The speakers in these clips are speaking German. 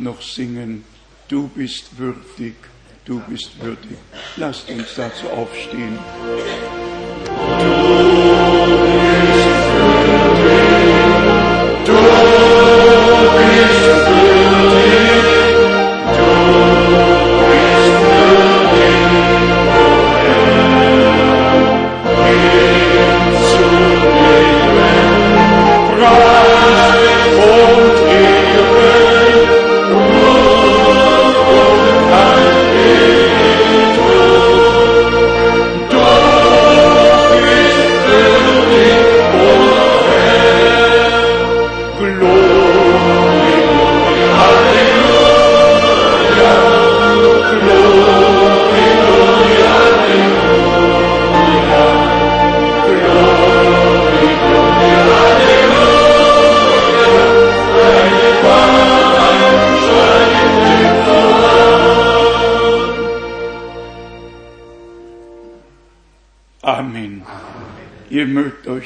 noch singen, du bist würdig, du bist würdig. Lasst uns dazu aufstehen. Amen.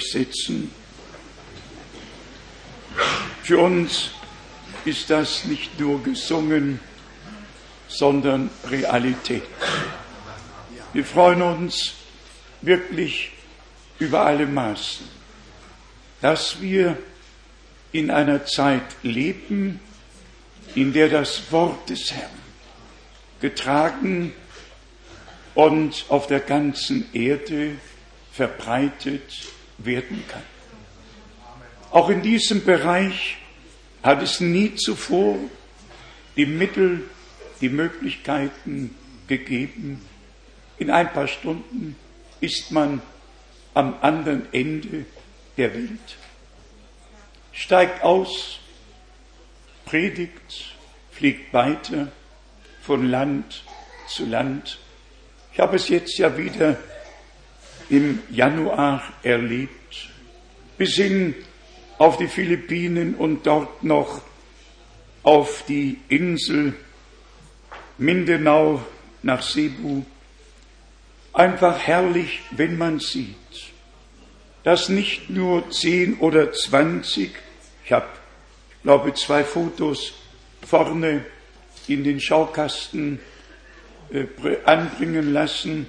Mögt euch setzen. Für uns ist das nicht nur gesungen, sondern Realität. Wir freuen uns wirklich über alle Maßen, dass wir in einer Zeit leben, in der das Wort des Herrn getragen und auf der ganzen Erde verbreitet werden kann. Auch in diesem Bereich hat es nie zuvor die Mittel, die Möglichkeiten gegeben. In ein paar Stunden ist man am anderen Ende der Welt, steigt aus, predigt, fliegt weiter von Land zu Land. Ich habe es jetzt ja wieder im Januar erlebt, bis hin auf die Philippinen und dort noch auf die Insel Mindanao nach Cebu. Einfach herrlich, wenn man sieht, dass nicht nur zehn oder zwanzig, ich habe, glaube, zwei Fotos vorne in den Schaukasten äh, anbringen lassen.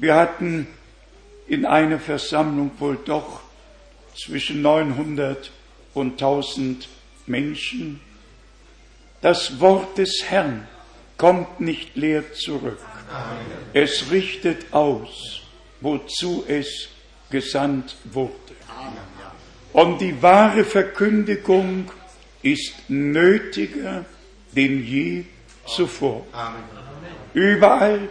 Wir hatten in einer Versammlung wohl doch zwischen 900 und 1000 Menschen. Das Wort des Herrn kommt nicht leer zurück. Es richtet aus, wozu es gesandt wurde. Und die wahre Verkündigung ist nötiger denn je zuvor. Überall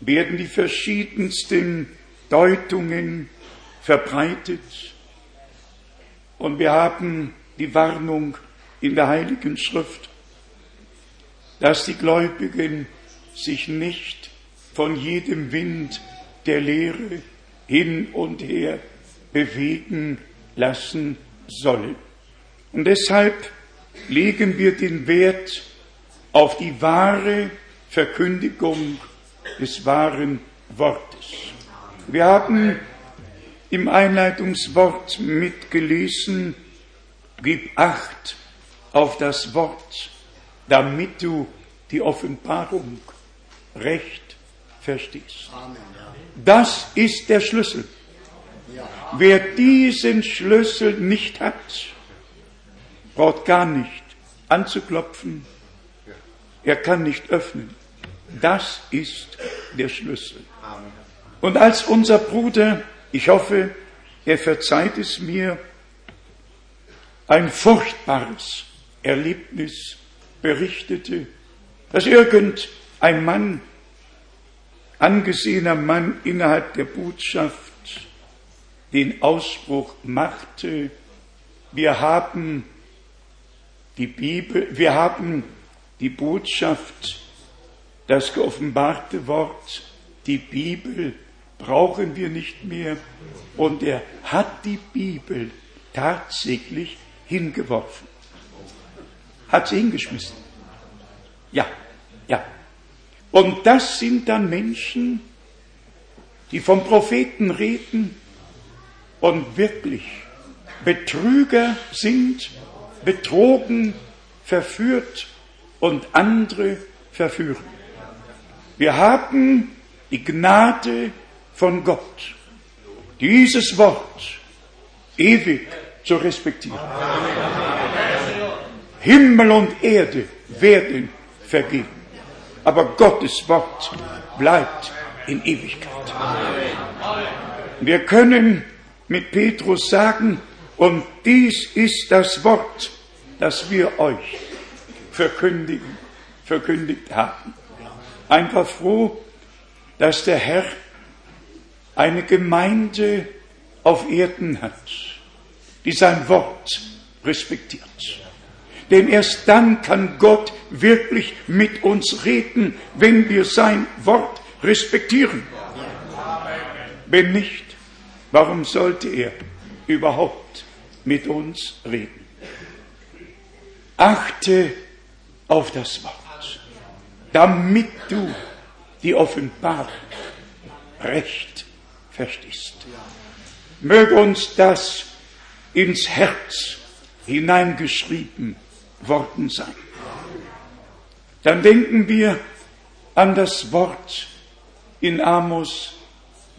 werden die verschiedensten Deutungen verbreitet. Und wir haben die Warnung in der Heiligen Schrift, dass die Gläubigen sich nicht von jedem Wind der Lehre hin und her bewegen lassen sollen. Und deshalb legen wir den Wert auf die wahre Verkündigung des wahren Wortes. Wir haben im Einleitungswort mitgelesen, gib acht auf das Wort, damit du die Offenbarung recht verstehst. Das ist der Schlüssel. Wer diesen Schlüssel nicht hat, braucht gar nicht anzuklopfen. Er kann nicht öffnen. Das ist der Schlüssel. Und als unser Bruder, ich hoffe, er verzeiht es mir, ein furchtbares Erlebnis berichtete, dass irgendein Mann, angesehener Mann innerhalb der Botschaft, den Ausspruch machte, wir haben die Bibel, wir haben die Botschaft, das geoffenbarte Wort, die Bibel brauchen wir nicht mehr. Und er hat die Bibel tatsächlich hingeworfen. Hat sie hingeschmissen. Ja, ja. Und das sind dann Menschen, die vom Propheten reden und wirklich Betrüger sind, betrogen, verführt und andere verführen. Wir haben die Gnade von Gott, dieses Wort ewig zu respektieren. Himmel und Erde werden vergehen, aber Gottes Wort bleibt in Ewigkeit. Wir können mit Petrus sagen, und dies ist das Wort, das wir euch verkündigen, verkündigt haben. Einfach froh, dass der Herr eine Gemeinde auf Erden hat, die sein Wort respektiert. Denn erst dann kann Gott wirklich mit uns reden, wenn wir sein Wort respektieren. Wenn nicht, warum sollte er überhaupt mit uns reden? Achte auf das Wort, damit du die Offenbarung recht verstehst. Möge uns das ins Herz hineingeschrieben worden sein. Dann denken wir an das Wort in Amos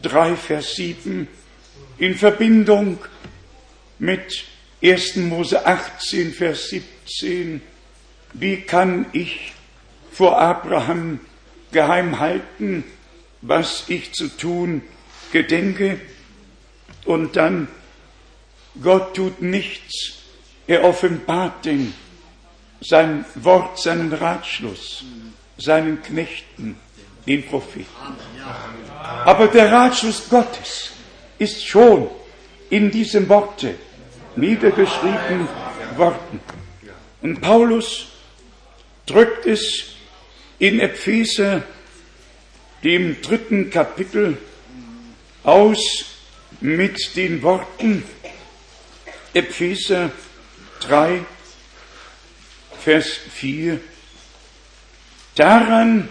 3, Vers 7 in Verbindung mit 1. Mose 18, Vers 17. Wie kann ich vor Abraham geheim halten, was ich zu tun gedenke? Und dann, Gott tut nichts, er offenbart den, sein Wort, seinen Ratschluss, seinen Knechten, den Propheten. Aber der Ratschluss Gottes ist schon in diesem Worte niedergeschrieben worden. Und Paulus drückt es in Epheser, dem dritten Kapitel, aus mit den Worten Epheser 3, Vers 4. Daran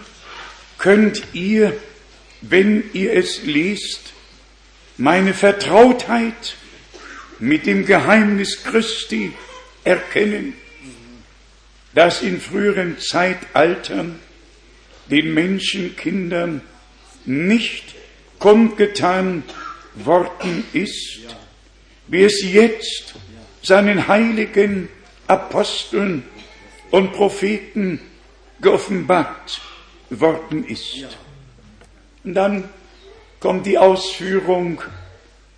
könnt ihr, wenn ihr es liest, meine Vertrautheit mit dem Geheimnis Christi erkennen, das in früheren Zeitaltern den Menschenkindern nicht kundgetan worden ist, wie es jetzt seinen heiligen Aposteln und Propheten geoffenbart worden ist. Und dann kommt die Ausführung,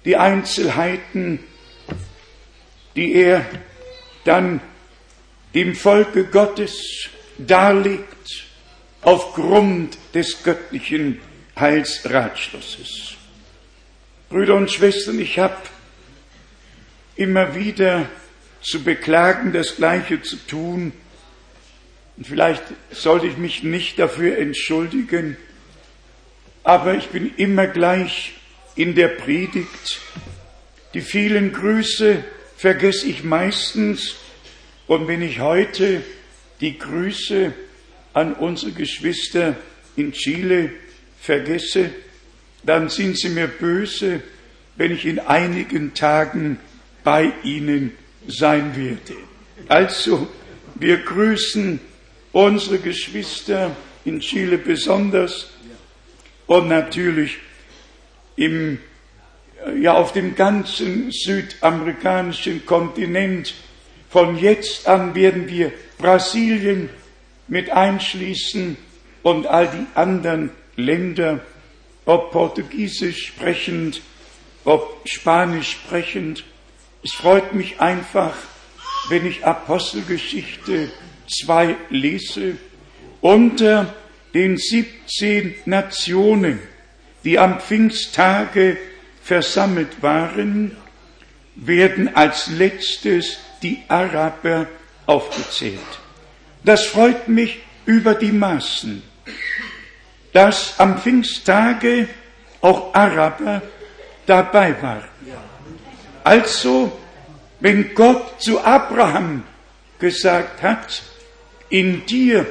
die Einzelheiten, die er dann dem Volke Gottes darlegt aufgrund des göttlichen Heilsratschlusses. Brüder und Schwestern, ich habe immer wieder zu beklagen, das Gleiche zu tun. Und vielleicht sollte ich mich nicht dafür entschuldigen, aber ich bin immer gleich in der Predigt. Die vielen Grüße vergesse ich meistens. Und wenn ich heute die Grüße an unsere Geschwister in Chile vergesse, dann sind sie mir böse, wenn ich in einigen Tagen bei ihnen sein werde. Also, wir grüßen unsere Geschwister in Chile besonders und natürlich im, ja, auf dem ganzen südamerikanischen Kontinent. Von jetzt an werden wir Brasilien mit einschließen und all die anderen Länder, ob Portugiesisch sprechend, ob Spanisch sprechend. Es freut mich einfach, wenn ich Apostelgeschichte 2 lese, unter den 17 Nationen, die am Pfingsttage versammelt waren, werden als letztes die Araber aufgezählt. Das freut mich über die Maßen, dass am Pfingsttage auch Araber dabei waren. Also, wenn Gott zu Abraham gesagt hat, in dir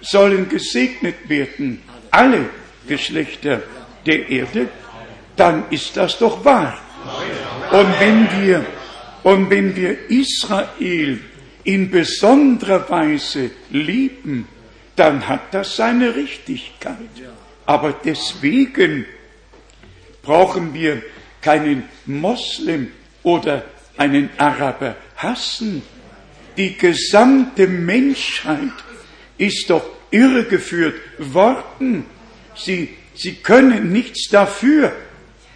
sollen gesegnet werden alle Geschlechter der Erde, dann ist das doch wahr. Und wenn wir, und wenn wir Israel in besonderer Weise lieben, dann hat das seine Richtigkeit. Aber deswegen brauchen wir keinen Moslem oder einen Araber hassen. Die gesamte Menschheit ist doch irregeführt worden. Sie, sie können nichts dafür.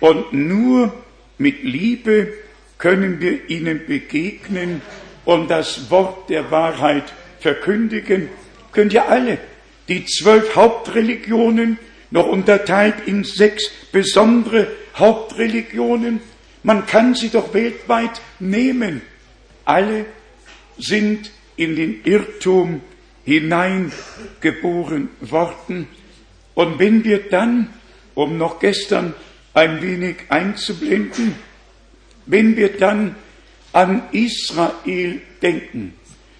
Und nur mit Liebe können wir ihnen begegnen und das Wort der Wahrheit verkündigen. Könnt ihr alle die zwölf Hauptreligionen noch unterteilt in sechs besondere Hauptreligionen. Man kann sie doch weltweit nehmen. Alle sind in den Irrtum hineingeboren worden. Und wenn wir dann, um noch gestern ein wenig einzublenden, wenn wir dann an Israel denken,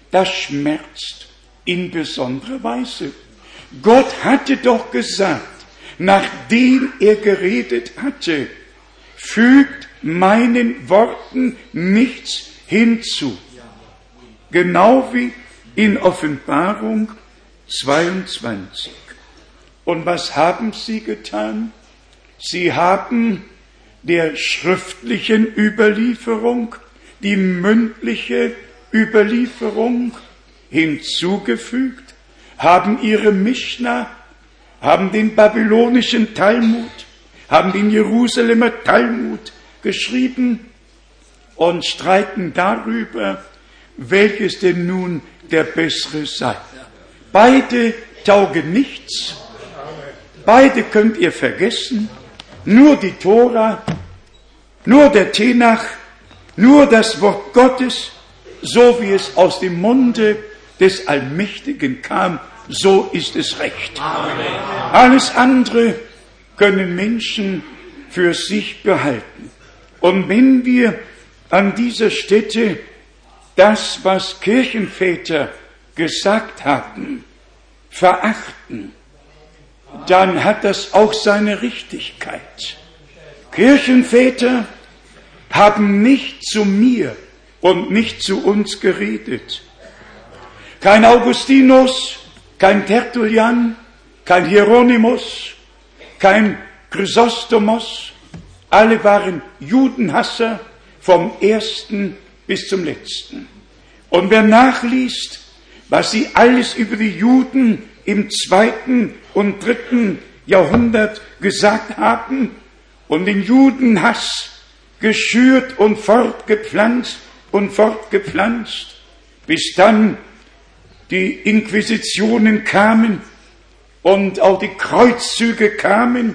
das schmerzt in besonderer Weise. Gott hatte doch gesagt, nachdem er geredet hatte, fügt meinen Worten nichts hinzu. Genau wie in Offenbarung 22. Und was haben sie getan? Sie haben der schriftlichen Überlieferung die mündliche Überlieferung hinzugefügt, haben ihre Mishnah, haben den babylonischen Talmud, haben den Jerusalemer Talmud geschrieben und streiten darüber, welches denn nun der bessere sei. Beide taugen nichts, beide könnt ihr vergessen, nur die Tora, nur der Tenach, nur das Wort Gottes, so wie es aus dem Munde des Allmächtigen kam, so ist es recht. Amen. Alles andere können Menschen für sich behalten. Und wenn wir an dieser Stätte das, was Kirchenväter gesagt haben, verachten, dann hat das auch seine Richtigkeit. Kirchenväter haben nicht zu mir und nicht zu uns geredet. Kein Augustinus, kein Tertullian, kein Hieronymus, kein Chrysostomos, alle waren Judenhasser vom ersten bis zum letzten. Und wer nachliest, was sie alles über die Juden im zweiten und dritten Jahrhundert gesagt haben und den Judenhass geschürt und fortgepflanzt und fortgepflanzt, bis dann die Inquisitionen kamen und auch die Kreuzzüge kamen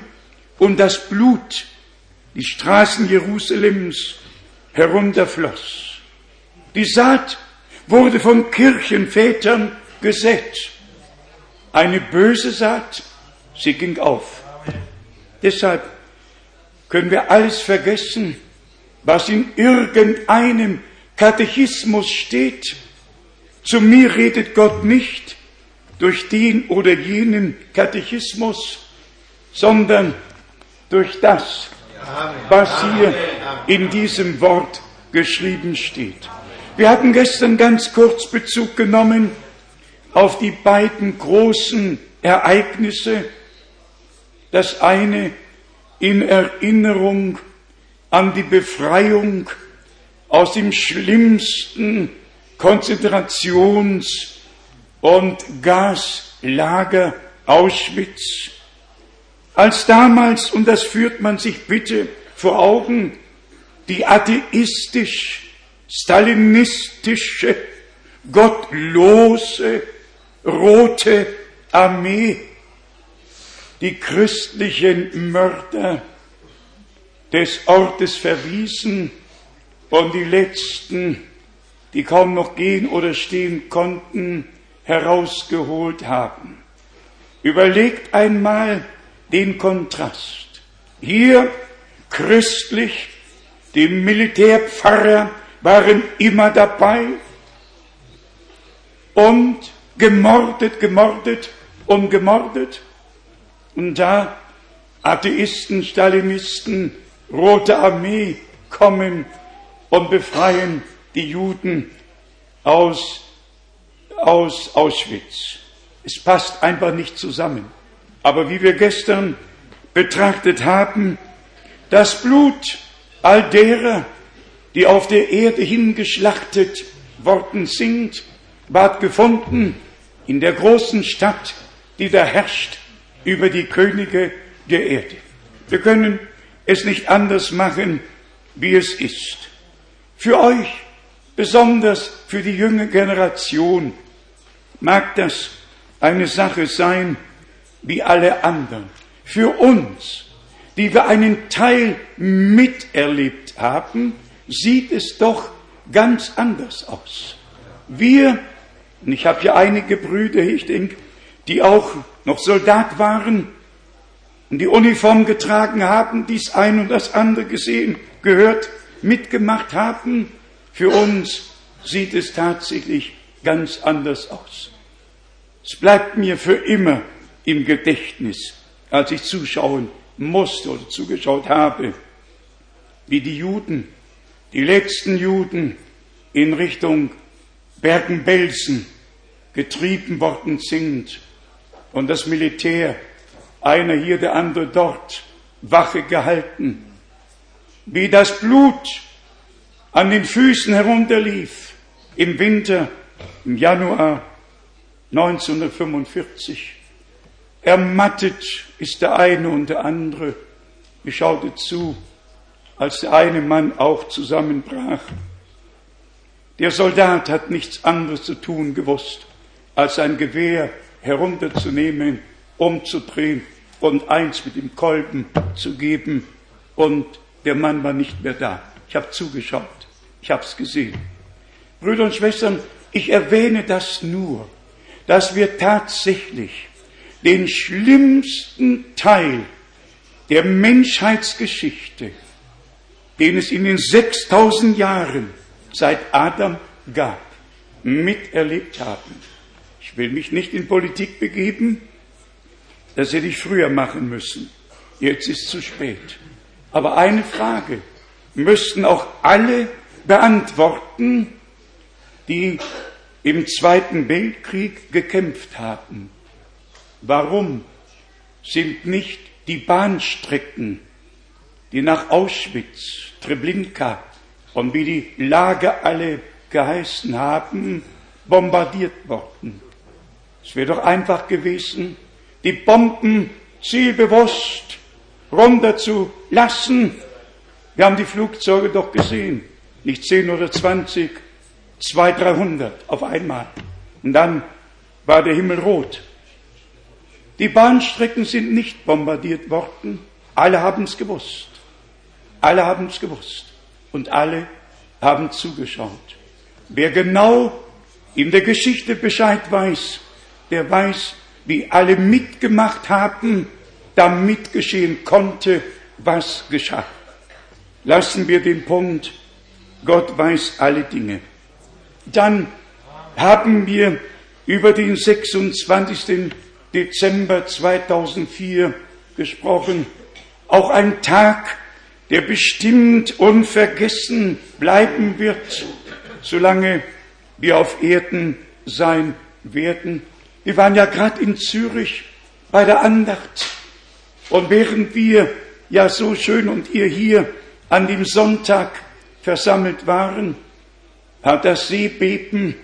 und das Blut die Straßen Jerusalems herunterfloss. Die Saat wurde von Kirchenvätern gesät. Eine böse Saat, sie ging auf. Deshalb können wir alles vergessen, was in irgendeinem Katechismus steht. Zu mir redet Gott nicht durch den oder jenen Katechismus, sondern durch das, was hier in diesem Wort geschrieben steht. Wir hatten gestern ganz kurz Bezug genommen auf die beiden großen Ereignisse. Das eine in Erinnerung an die Befreiung aus dem schlimmsten Konzentrations- und Gaslager Auschwitz. Als damals, und das führt man sich bitte vor Augen, die atheistisch-stalinistische, gottlose Rote Armee, die christlichen Mörder des Ortes verwiesen und die letzten, die kaum noch gehen oder stehen konnten, herausgeholt haben. Überlegt einmal den Kontrast. Hier christlich, die Militärpfarrer waren immer dabei und gemordet, gemordet und gemordet. Und da Atheisten, Stalinisten, Rote Armee kommen und befreien die Juden aus, aus Auschwitz. Es passt einfach nicht zusammen. Aber wie wir gestern betrachtet haben, das Blut all derer, die auf der Erde hingeschlachtet worden sind, ward gefunden in der großen Stadt, die da herrscht über die Könige der Erde. Wir können es nicht anders machen, wie es ist. Für euch, besonders für die junge Generation, mag das eine Sache sein wie alle anderen. Für uns, die wir einen Teil miterlebt haben, sieht es doch ganz anders aus. Wir, und ich habe ja einige Brüder, ich denke, die auch noch Soldat waren und die Uniform getragen haben, dies ein und das andere gesehen, gehört, mitgemacht haben. Für uns sieht es tatsächlich ganz anders aus. Es bleibt mir für immer im Gedächtnis, als ich zuschauen musste oder zugeschaut habe, wie die Juden, die letzten Juden in Richtung Bergen-Belsen getrieben worden sind und das Militär, einer hier, der andere dort, Wache gehalten, wie das Blut an den Füßen herunterlief im Winter, im Januar 1945. Ermattet ist der eine und der andere. Ich schaute zu, als der eine Mann auch zusammenbrach. Der Soldat hat nichts anderes zu tun gewusst, als sein Gewehr herunterzunehmen, umzudrehen und eins mit dem Kolben zu geben. Und der Mann war nicht mehr da. Ich habe zugeschaut. Ich habe es gesehen. Brüder und Schwestern, ich erwähne das nur, dass wir tatsächlich den schlimmsten Teil der Menschheitsgeschichte, den es in den 6000 Jahren seit Adam gab, miterlebt haben. Ich will mich nicht in Politik begeben, das hätte ich früher machen müssen. Jetzt ist zu spät. Aber eine Frage müssten auch alle beantworten, die im Zweiten Weltkrieg gekämpft haben. Warum sind nicht die Bahnstrecken, die nach Auschwitz, Treblinka und wie die Lager alle geheißen haben, bombardiert worden? Es wäre doch einfach gewesen, die Bomben zielbewusst runter zu lassen. Wir haben die Flugzeuge doch gesehen, nicht zehn oder zwanzig, zwei, dreihundert auf einmal. Und dann war der Himmel rot. Die Bahnstrecken sind nicht bombardiert worden. Alle haben es gewusst. Alle haben es gewusst. Und alle haben zugeschaut. Wer genau in der Geschichte Bescheid weiß, der weiß, wie alle mitgemacht haben, damit geschehen konnte, was geschah. Lassen wir den Punkt, Gott weiß alle Dinge. Dann haben wir über den 26. Dezember 2004 gesprochen. Auch ein Tag, der bestimmt unvergessen bleiben wird, solange wir auf Erden sein werden. Wir waren ja gerade in Zürich bei der Andacht. Und während wir ja so schön und ihr hier an dem Sonntag versammelt waren, hat das Seebeben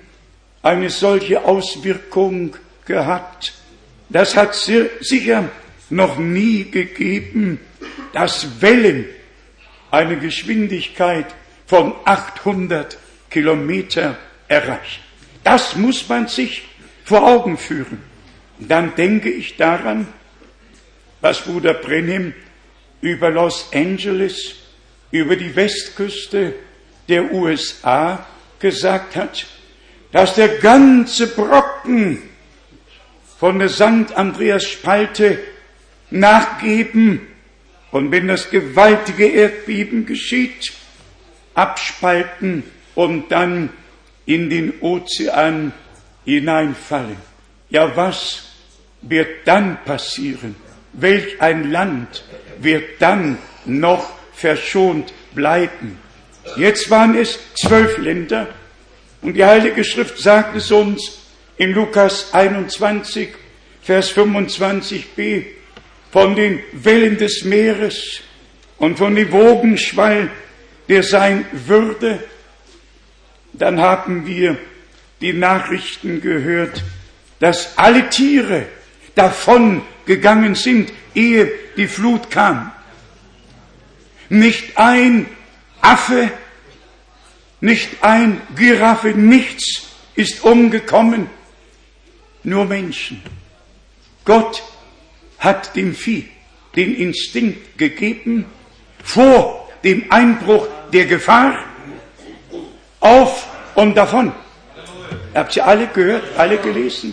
eine solche Auswirkung gehabt. Das hat sicher noch nie gegeben, dass Wellen eine Geschwindigkeit von 800 Kilometer erreichen. Das muss man sich vor Augen führen. Dann denke ich daran, was Bruder Brennim über Los Angeles, über die Westküste der USA gesagt hat, dass der ganze Brocken von der St. Andreas Spalte nachgeben und wenn das gewaltige Erdbeben geschieht, abspalten und dann in den Ozean hineinfallen. Ja, was wird dann passieren? welch ein Land wird dann noch verschont bleiben. Jetzt waren es zwölf Länder und die Heilige Schrift sagt es uns in Lukas 21, Vers 25b, von den Wellen des Meeres und von dem Wogenschwall, der sein würde. Dann haben wir die Nachrichten gehört, dass alle Tiere davon gegangen sind, ehe die Flut kam. Nicht ein Affe, nicht ein Giraffe, nichts ist umgekommen, nur Menschen. Gott hat dem Vieh den Instinkt gegeben, vor dem Einbruch der Gefahr auf und davon. Habt ihr alle gehört, alle gelesen?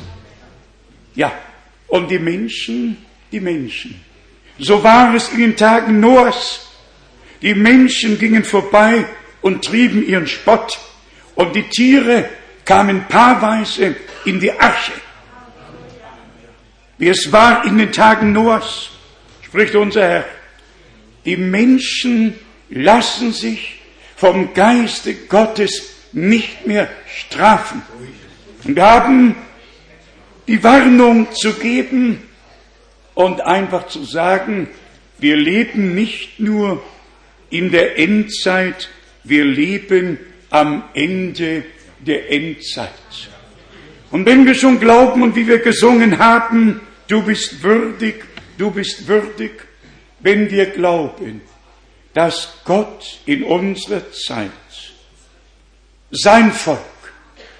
Ja, und die Menschen, die Menschen. So war es in den Tagen Noahs. Die Menschen gingen vorbei und trieben ihren Spott. Und die Tiere kamen paarweise in die Arche. Wie es war in den Tagen Noahs, spricht unser Herr. Die Menschen lassen sich vom Geiste Gottes nicht mehr strafen. Haben die Warnung zu geben und einfach zu sagen, wir leben nicht nur in der Endzeit, wir leben am Ende der Endzeit. Und wenn wir schon glauben und wie wir gesungen haben, du bist würdig, du bist würdig, wenn wir glauben, dass Gott in unserer Zeit sein Volk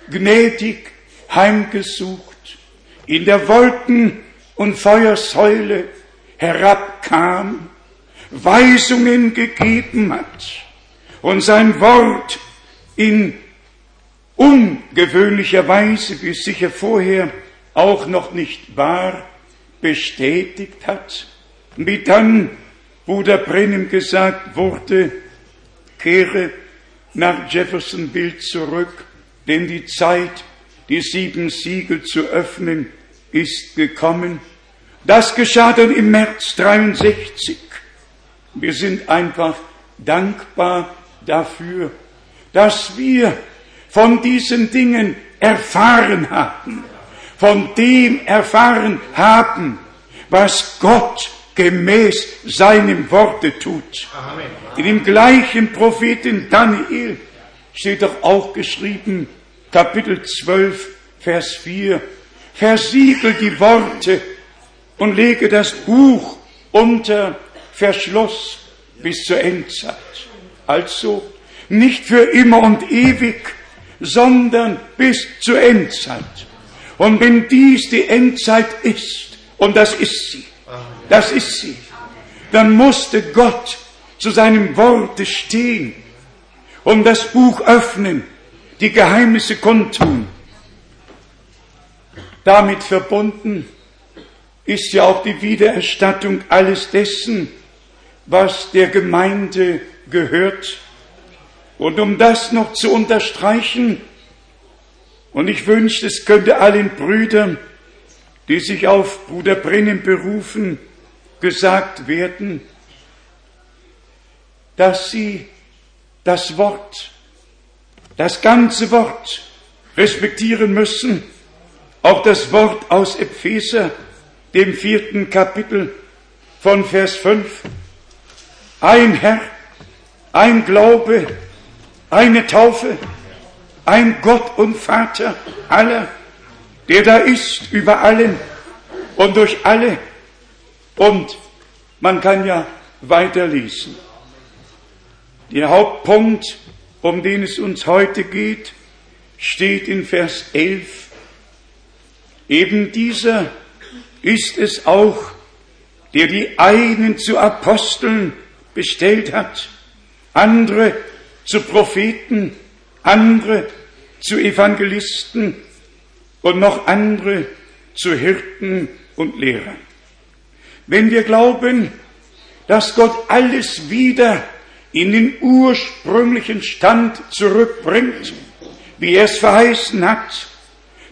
gnädig heimgesucht in der Wolken- und Feuersäule herabkam, Weisungen gegeben hat und sein Wort in ungewöhnlicher Weise, wie es sicher vorher auch noch nicht war, bestätigt hat, wie dann Bruder Brennan gesagt wurde, kehre nach Jeffersonville zurück, denn die Zeit, die sieben Siegel zu öffnen, ist gekommen. Das geschah dann im März 63. Wir sind einfach dankbar dafür, dass wir von diesen Dingen erfahren haben, von dem erfahren haben, was Gott gemäß seinem Worte tut. Amen. In dem gleichen Propheten Daniel steht doch auch geschrieben, Kapitel 12, Vers 4, versiegel die Worte und lege das Buch unter Verschluss bis zur Endzeit. Also nicht für immer und ewig, sondern bis zur Endzeit. Und wenn dies die Endzeit ist, und das ist sie, das ist sie, dann musste Gott zu seinem Worte stehen und das Buch öffnen, die Geheimnisse kundtun. Damit verbunden ist ja auch die Wiedererstattung alles dessen, was der Gemeinde gehört. Und um das noch zu unterstreichen, und ich wünschte, es könnte allen Brüdern, die sich auf Bruder Brennen berufen, gesagt werden, dass sie das Wort, das ganze Wort respektieren müssen, auch das Wort aus Epheser, dem vierten Kapitel von Vers 5. Ein Herr, ein Glaube, eine Taufe, ein Gott und Vater aller, der da ist über allen und durch alle. Und man kann ja weiterlesen. Der Hauptpunkt, um den es uns heute geht, steht in Vers 11. Eben dieser ist es auch, der die einen zu Aposteln bestellt hat, andere zu Propheten, andere zu Evangelisten und noch andere zu Hirten und Lehrern. Wenn wir glauben, dass Gott alles wieder in den ursprünglichen Stand zurückbringt, wie er es verheißen hat,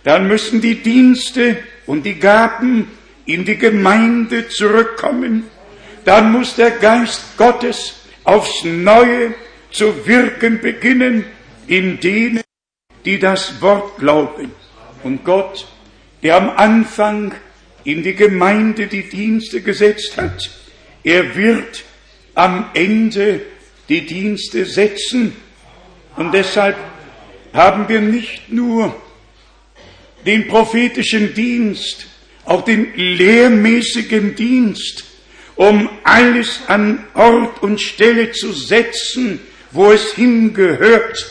dann müssen die Dienste und die Gaben, in die Gemeinde zurückkommen, dann muss der Geist Gottes aufs Neue zu wirken beginnen in denen, die das Wort glauben. Und Gott, der am Anfang in die Gemeinde die Dienste gesetzt hat, er wird am Ende die Dienste setzen. Und deshalb haben wir nicht nur den prophetischen Dienst, auch den lehrmäßigen Dienst, um alles an Ort und Stelle zu setzen, wo es hingehört,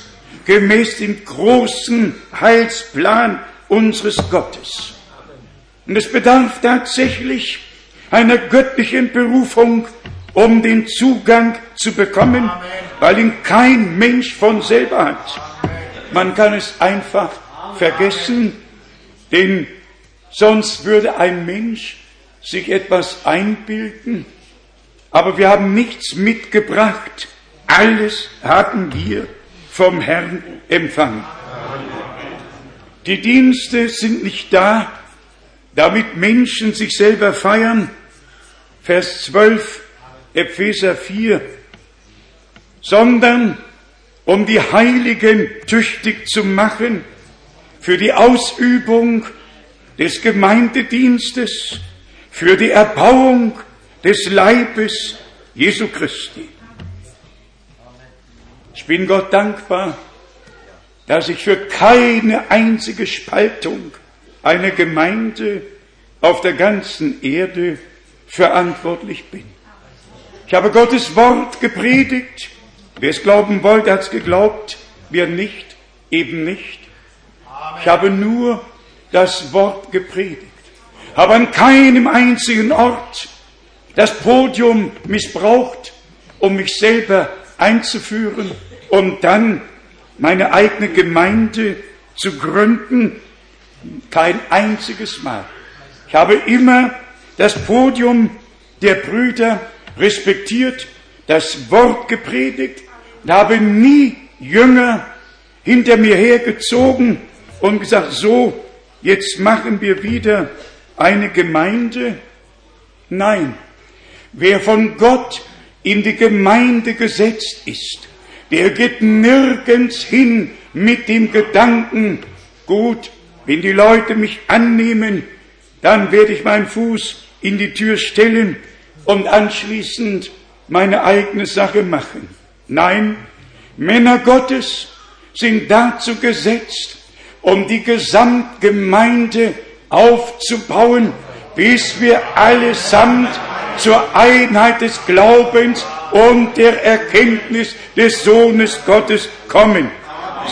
gemäß dem großen Heilsplan unseres Gottes. Und es bedarf tatsächlich einer göttlichen Berufung, um den Zugang zu bekommen, weil ihn kein Mensch von selber hat. Man kann es einfach vergessen, denn sonst würde ein Mensch sich etwas einbilden, aber wir haben nichts mitgebracht. Alles haben wir vom Herrn empfangen. Die Dienste sind nicht da, damit Menschen sich selber feiern. Vers 12, Epheser 4, sondern um die Heiligen tüchtig zu machen für die Ausübung des Gemeindedienstes, für die Erbauung des Leibes Jesu Christi. Ich bin Gott dankbar, dass ich für keine einzige Spaltung einer Gemeinde auf der ganzen Erde verantwortlich bin. Ich habe Gottes Wort gepredigt. Wer es glauben wollte, hat es geglaubt. Wer nicht, eben nicht. Ich habe nur das Wort gepredigt. Habe an keinem einzigen Ort das Podium missbraucht, um mich selber einzuführen und dann meine eigene Gemeinde zu gründen. Kein einziges Mal. Ich habe immer das Podium der Brüder respektiert, das Wort gepredigt. Und habe nie Jünger hinter mir hergezogen und gesagt, so, jetzt machen wir wieder eine Gemeinde. Nein, wer von Gott in die Gemeinde gesetzt ist, der geht nirgends hin mit dem Gedanken, gut, wenn die Leute mich annehmen, dann werde ich meinen Fuß in die Tür stellen und anschließend meine eigene Sache machen. Nein, Männer Gottes sind dazu gesetzt, um die Gesamtgemeinde aufzubauen, bis wir allesamt zur Einheit des Glaubens und der Erkenntnis des Sohnes Gottes kommen.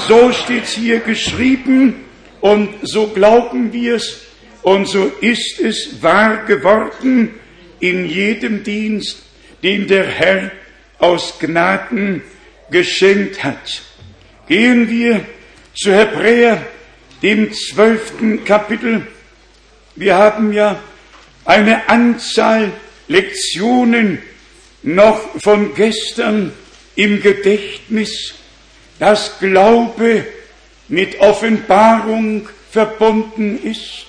So steht's hier geschrieben und so glauben wir es und so ist es wahr geworden in jedem Dienst, den der Herr aus Gnaden geschenkt hat. Gehen wir zu Hebräer, dem zwölften Kapitel. Wir haben ja eine Anzahl Lektionen noch von gestern im Gedächtnis, dass Glaube mit Offenbarung verbunden ist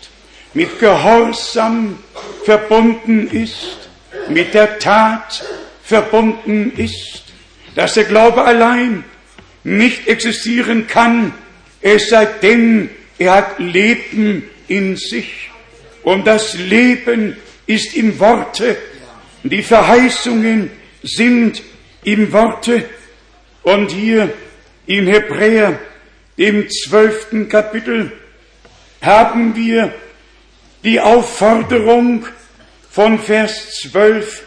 mit Gehorsam verbunden ist, mit der Tat verbunden ist, dass der Glaube allein nicht existieren kann, es sei denn, er hat Leben in sich. Und das Leben ist im Worte. Die Verheißungen sind im Worte. Und hier in Hebräer, dem zwölften Kapitel, haben wir die Aufforderung von Vers 12.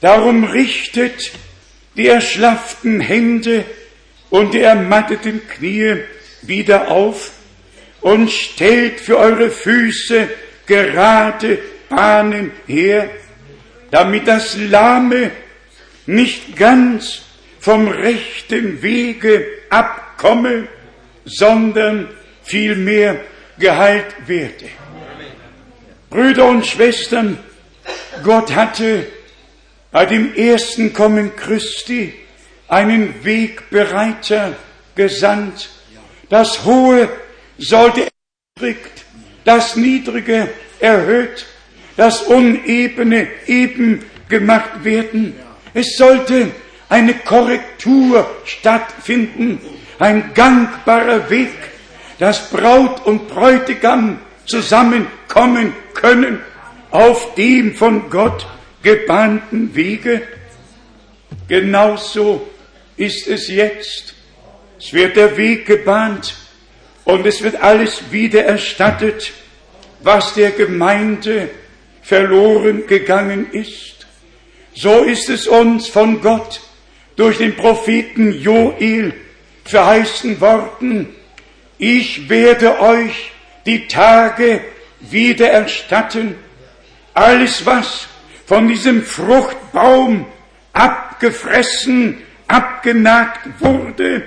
Darum richtet die erschlafften Hände und die ermatteten Knie wieder auf und stellt für eure Füße gerade Bahnen her, damit das Lahme nicht ganz vom rechten Wege abkomme, sondern vielmehr geheilt werde. Brüder und Schwestern, Gott hatte bei dem ersten Kommen Christi einen Wegbereiter gesandt. Das Hohe sollte erniedrigt, das Niedrige erhöht, das Unebene eben gemacht werden. Es sollte eine Korrektur stattfinden, ein gangbarer Weg, dass Braut und Bräutigam zusammenkommen können auf dem von Gott gebahnten Wege. Genauso ist es jetzt. Es wird der Weg gebahnt und es wird alles wieder erstattet, was der Gemeinde verloren gegangen ist. So ist es uns von Gott durch den Propheten Joel verheißen worden, ich werde euch die Tage wieder erstatten. Alles, was von diesem Fruchtbaum abgefressen, abgenagt wurde,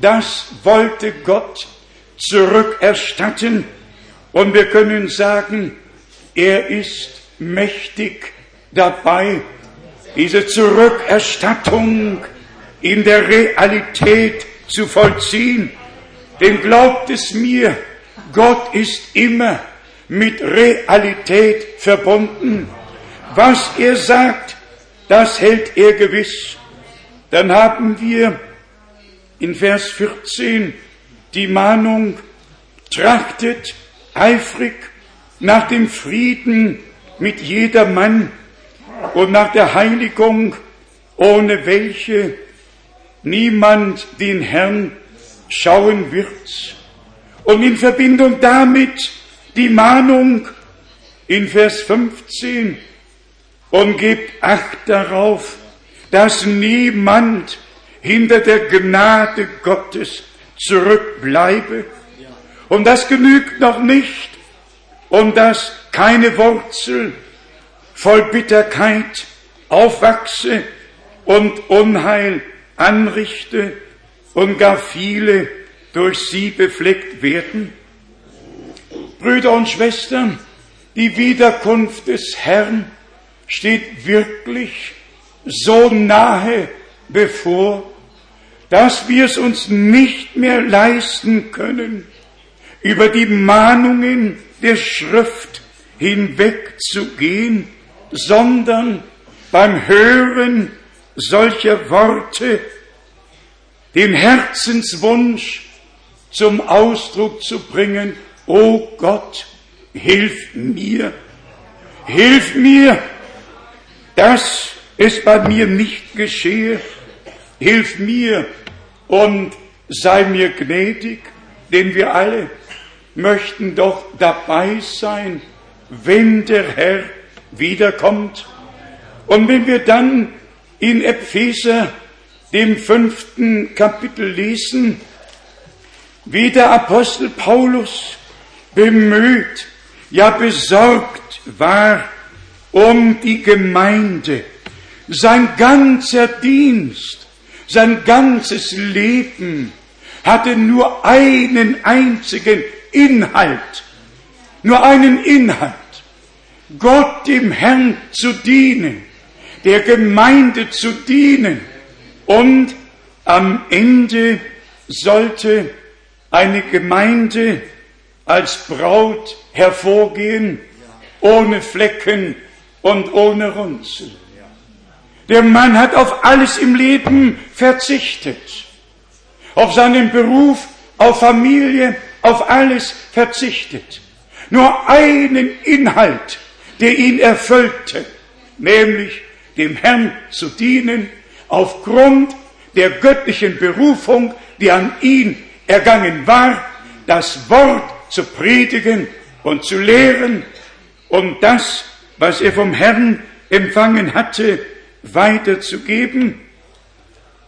das wollte Gott zurückerstatten. Und wir können sagen, er ist mächtig dabei, diese Zurückerstattung in der Realität zu vollziehen. Denn glaubt es mir, Gott ist immer mit Realität verbunden. Was er sagt, das hält er gewiss. Dann haben wir in Vers 14 die Mahnung, trachtet eifrig nach dem Frieden mit jedermann und nach der Heiligung, ohne welche niemand den Herrn schauen wird. Und in Verbindung damit die Mahnung in Vers 15 und gebt Acht darauf, dass niemand hinter der Gnade Gottes zurückbleibe. Und das genügt noch nicht, und dass keine Wurzel voll Bitterkeit aufwachse und Unheil anrichte und gar viele durch sie befleckt werden. Brüder und Schwestern, die Wiederkunft des Herrn steht wirklich so nahe bevor, dass wir es uns nicht mehr leisten können, über die Mahnungen der Schrift hinwegzugehen, sondern beim Hören solcher Worte den Herzenswunsch zum Ausdruck zu bringen, O Gott, hilf mir, hilf mir, dass es bei mir nicht geschehe, hilf mir und sei mir gnädig, denn wir alle möchten doch dabei sein, wenn der Herr wiederkommt. Und wenn wir dann in Epheser, dem fünften Kapitel lesen, wie der Apostel Paulus bemüht, ja besorgt war um die Gemeinde, sein ganzer Dienst, sein ganzes Leben hatte nur einen einzigen Inhalt, nur einen Inhalt, Gott dem Herrn zu dienen, der Gemeinde zu dienen. Und am Ende sollte eine Gemeinde als Braut hervorgehen, ohne Flecken und ohne Runzel. Der Mann hat auf alles im Leben verzichtet, auf seinen Beruf, auf Familie, auf alles verzichtet. Nur einen Inhalt, der ihn erfüllte, nämlich dem Herrn zu dienen, aufgrund der göttlichen Berufung, die an ihn ergangen war, das Wort zu predigen und zu lehren und das, was er vom Herrn empfangen hatte, weiterzugeben.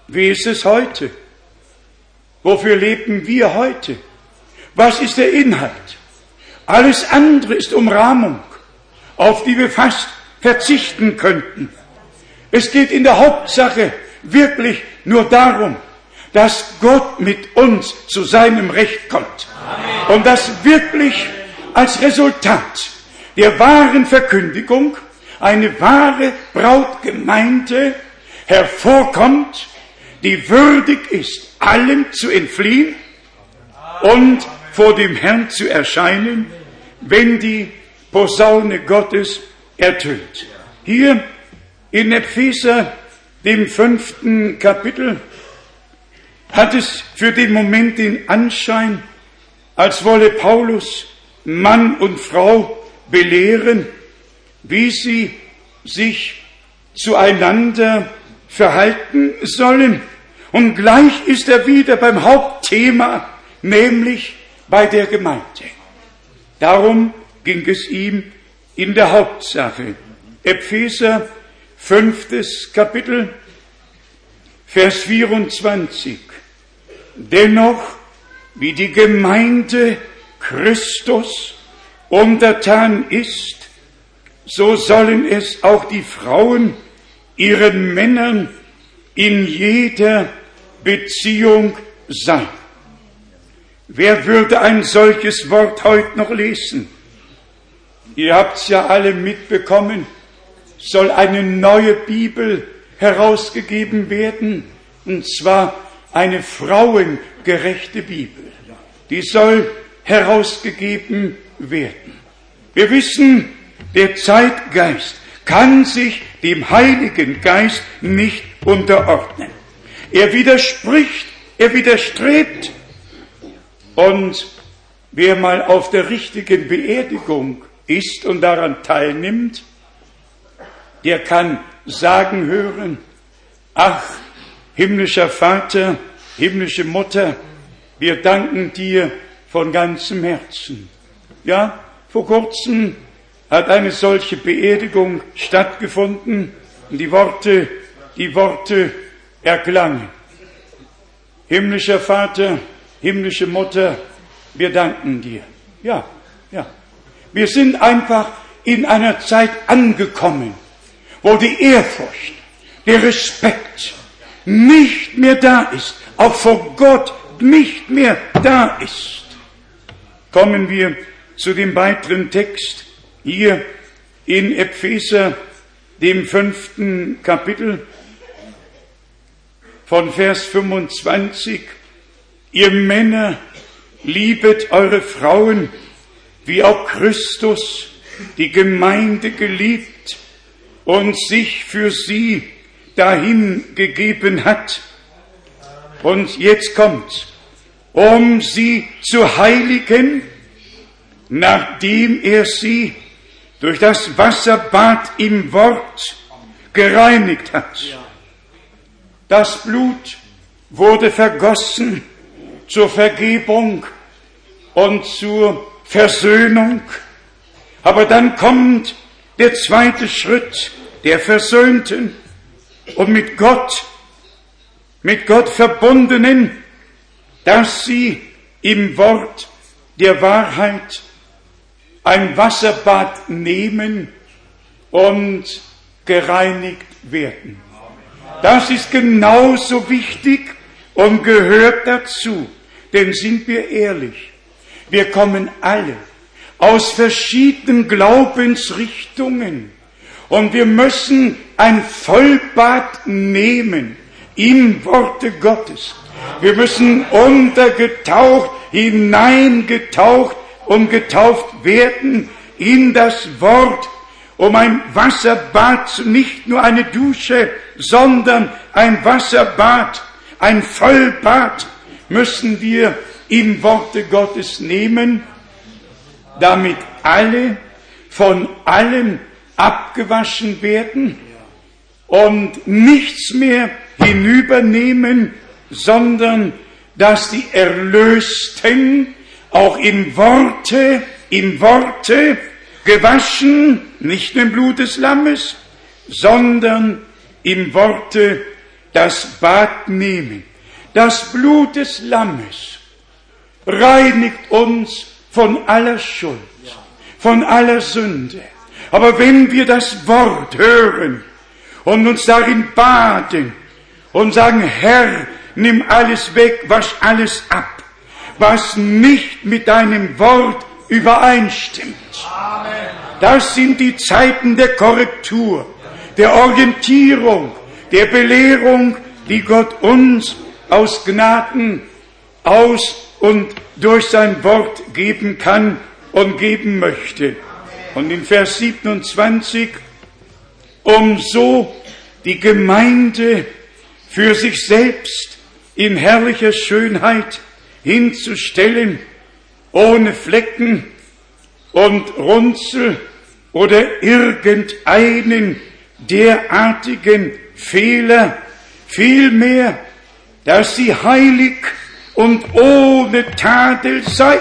Wie ist es heute? Wofür leben wir heute? Was ist der Inhalt? Alles andere ist Umrahmung, auf die wir fast verzichten könnten. Es geht in der Hauptsache wirklich nur darum, dass Gott mit uns zu seinem Recht kommt. Amen. Und dass wirklich als Resultat der wahren Verkündigung eine wahre Brautgemeinde hervorkommt, die würdig ist, allem zu entfliehen und vor dem Herrn zu erscheinen, wenn die Posaune Gottes ertönt. Hier in Epheser, dem fünften Kapitel, hat es für den Moment den Anschein, als wolle Paulus Mann und Frau belehren, wie sie sich zueinander verhalten sollen. Und gleich ist er wieder beim Hauptthema, nämlich bei der Gemeinde. Darum ging es ihm in der Hauptsache. Epheser, fünftes Kapitel, Vers 24. Dennoch, wie die Gemeinde Christus untertan ist, so sollen es auch die Frauen ihren Männern in jeder Beziehung sein. Wer würde ein solches Wort heute noch lesen? Ihr habt's ja alle mitbekommen, soll eine neue Bibel herausgegeben werden, und zwar eine frauengerechte Bibel. Die soll herausgegeben werden. Wir wissen, der Zeitgeist kann sich dem Heiligen Geist nicht unterordnen. Er widerspricht, er widerstrebt. Und wer mal auf der richtigen Beerdigung ist und daran teilnimmt, der kann sagen hören, ach, himmlischer Vater, himmlische Mutter, wir danken dir von ganzem Herzen. Ja, vor kurzem hat eine solche Beerdigung stattgefunden und die Worte, die Worte erklangen. Himmlischer Vater, himmlische Mutter, wir danken dir. Ja, ja. Wir sind einfach in einer Zeit angekommen, wo die Ehrfurcht, der Respekt nicht mehr da ist, auch vor Gott nicht mehr da ist. Kommen wir zu dem weiteren Text hier in Epheser, dem fünften Kapitel von Vers 25. Ihr Männer liebet eure Frauen, wie auch Christus die Gemeinde geliebt und sich für sie dahin gegeben hat. Und jetzt kommt, um sie zu heiligen, nachdem er sie durch das Wasserbad im Wort gereinigt hat. Das Blut wurde vergossen zur Vergebung und zur Versöhnung. Aber dann kommt der zweite Schritt der Versöhnten und mit Gott, mit Gott verbundenen, dass sie im Wort der Wahrheit ein Wasserbad nehmen und gereinigt werden. Das ist genauso wichtig und gehört dazu. Denn sind wir ehrlich, wir kommen alle aus verschiedenen Glaubensrichtungen und wir müssen ein Vollbad nehmen im Worte Gottes. Wir müssen untergetaucht, hineingetaucht und getauft werden in das Wort, um ein Wasserbad, nicht nur eine Dusche, sondern ein Wasserbad, ein Vollbad müssen wir im Worte Gottes nehmen, damit alle von allem abgewaschen werden und nichts mehr hinübernehmen, sondern dass die Erlösten auch in Worte, in Worte gewaschen, nicht im Blut des Lammes, sondern in Worte das Bad nehmen. Das Blut des Lammes reinigt uns von aller Schuld, von aller Sünde. Aber wenn wir das Wort hören und uns darin baden und sagen, Herr, nimm alles weg, wasch alles ab, was nicht mit deinem Wort übereinstimmt. Das sind die Zeiten der Korrektur, der Orientierung, der Belehrung, die Gott uns aus Gnaden aus und durch sein Wort geben kann und geben möchte. Und in Vers 27, um so die Gemeinde für sich selbst in herrlicher Schönheit hinzustellen, ohne Flecken und Runzel oder irgendeinen derartigen Fehler, vielmehr, dass sie heilig und ohne Tadel sei.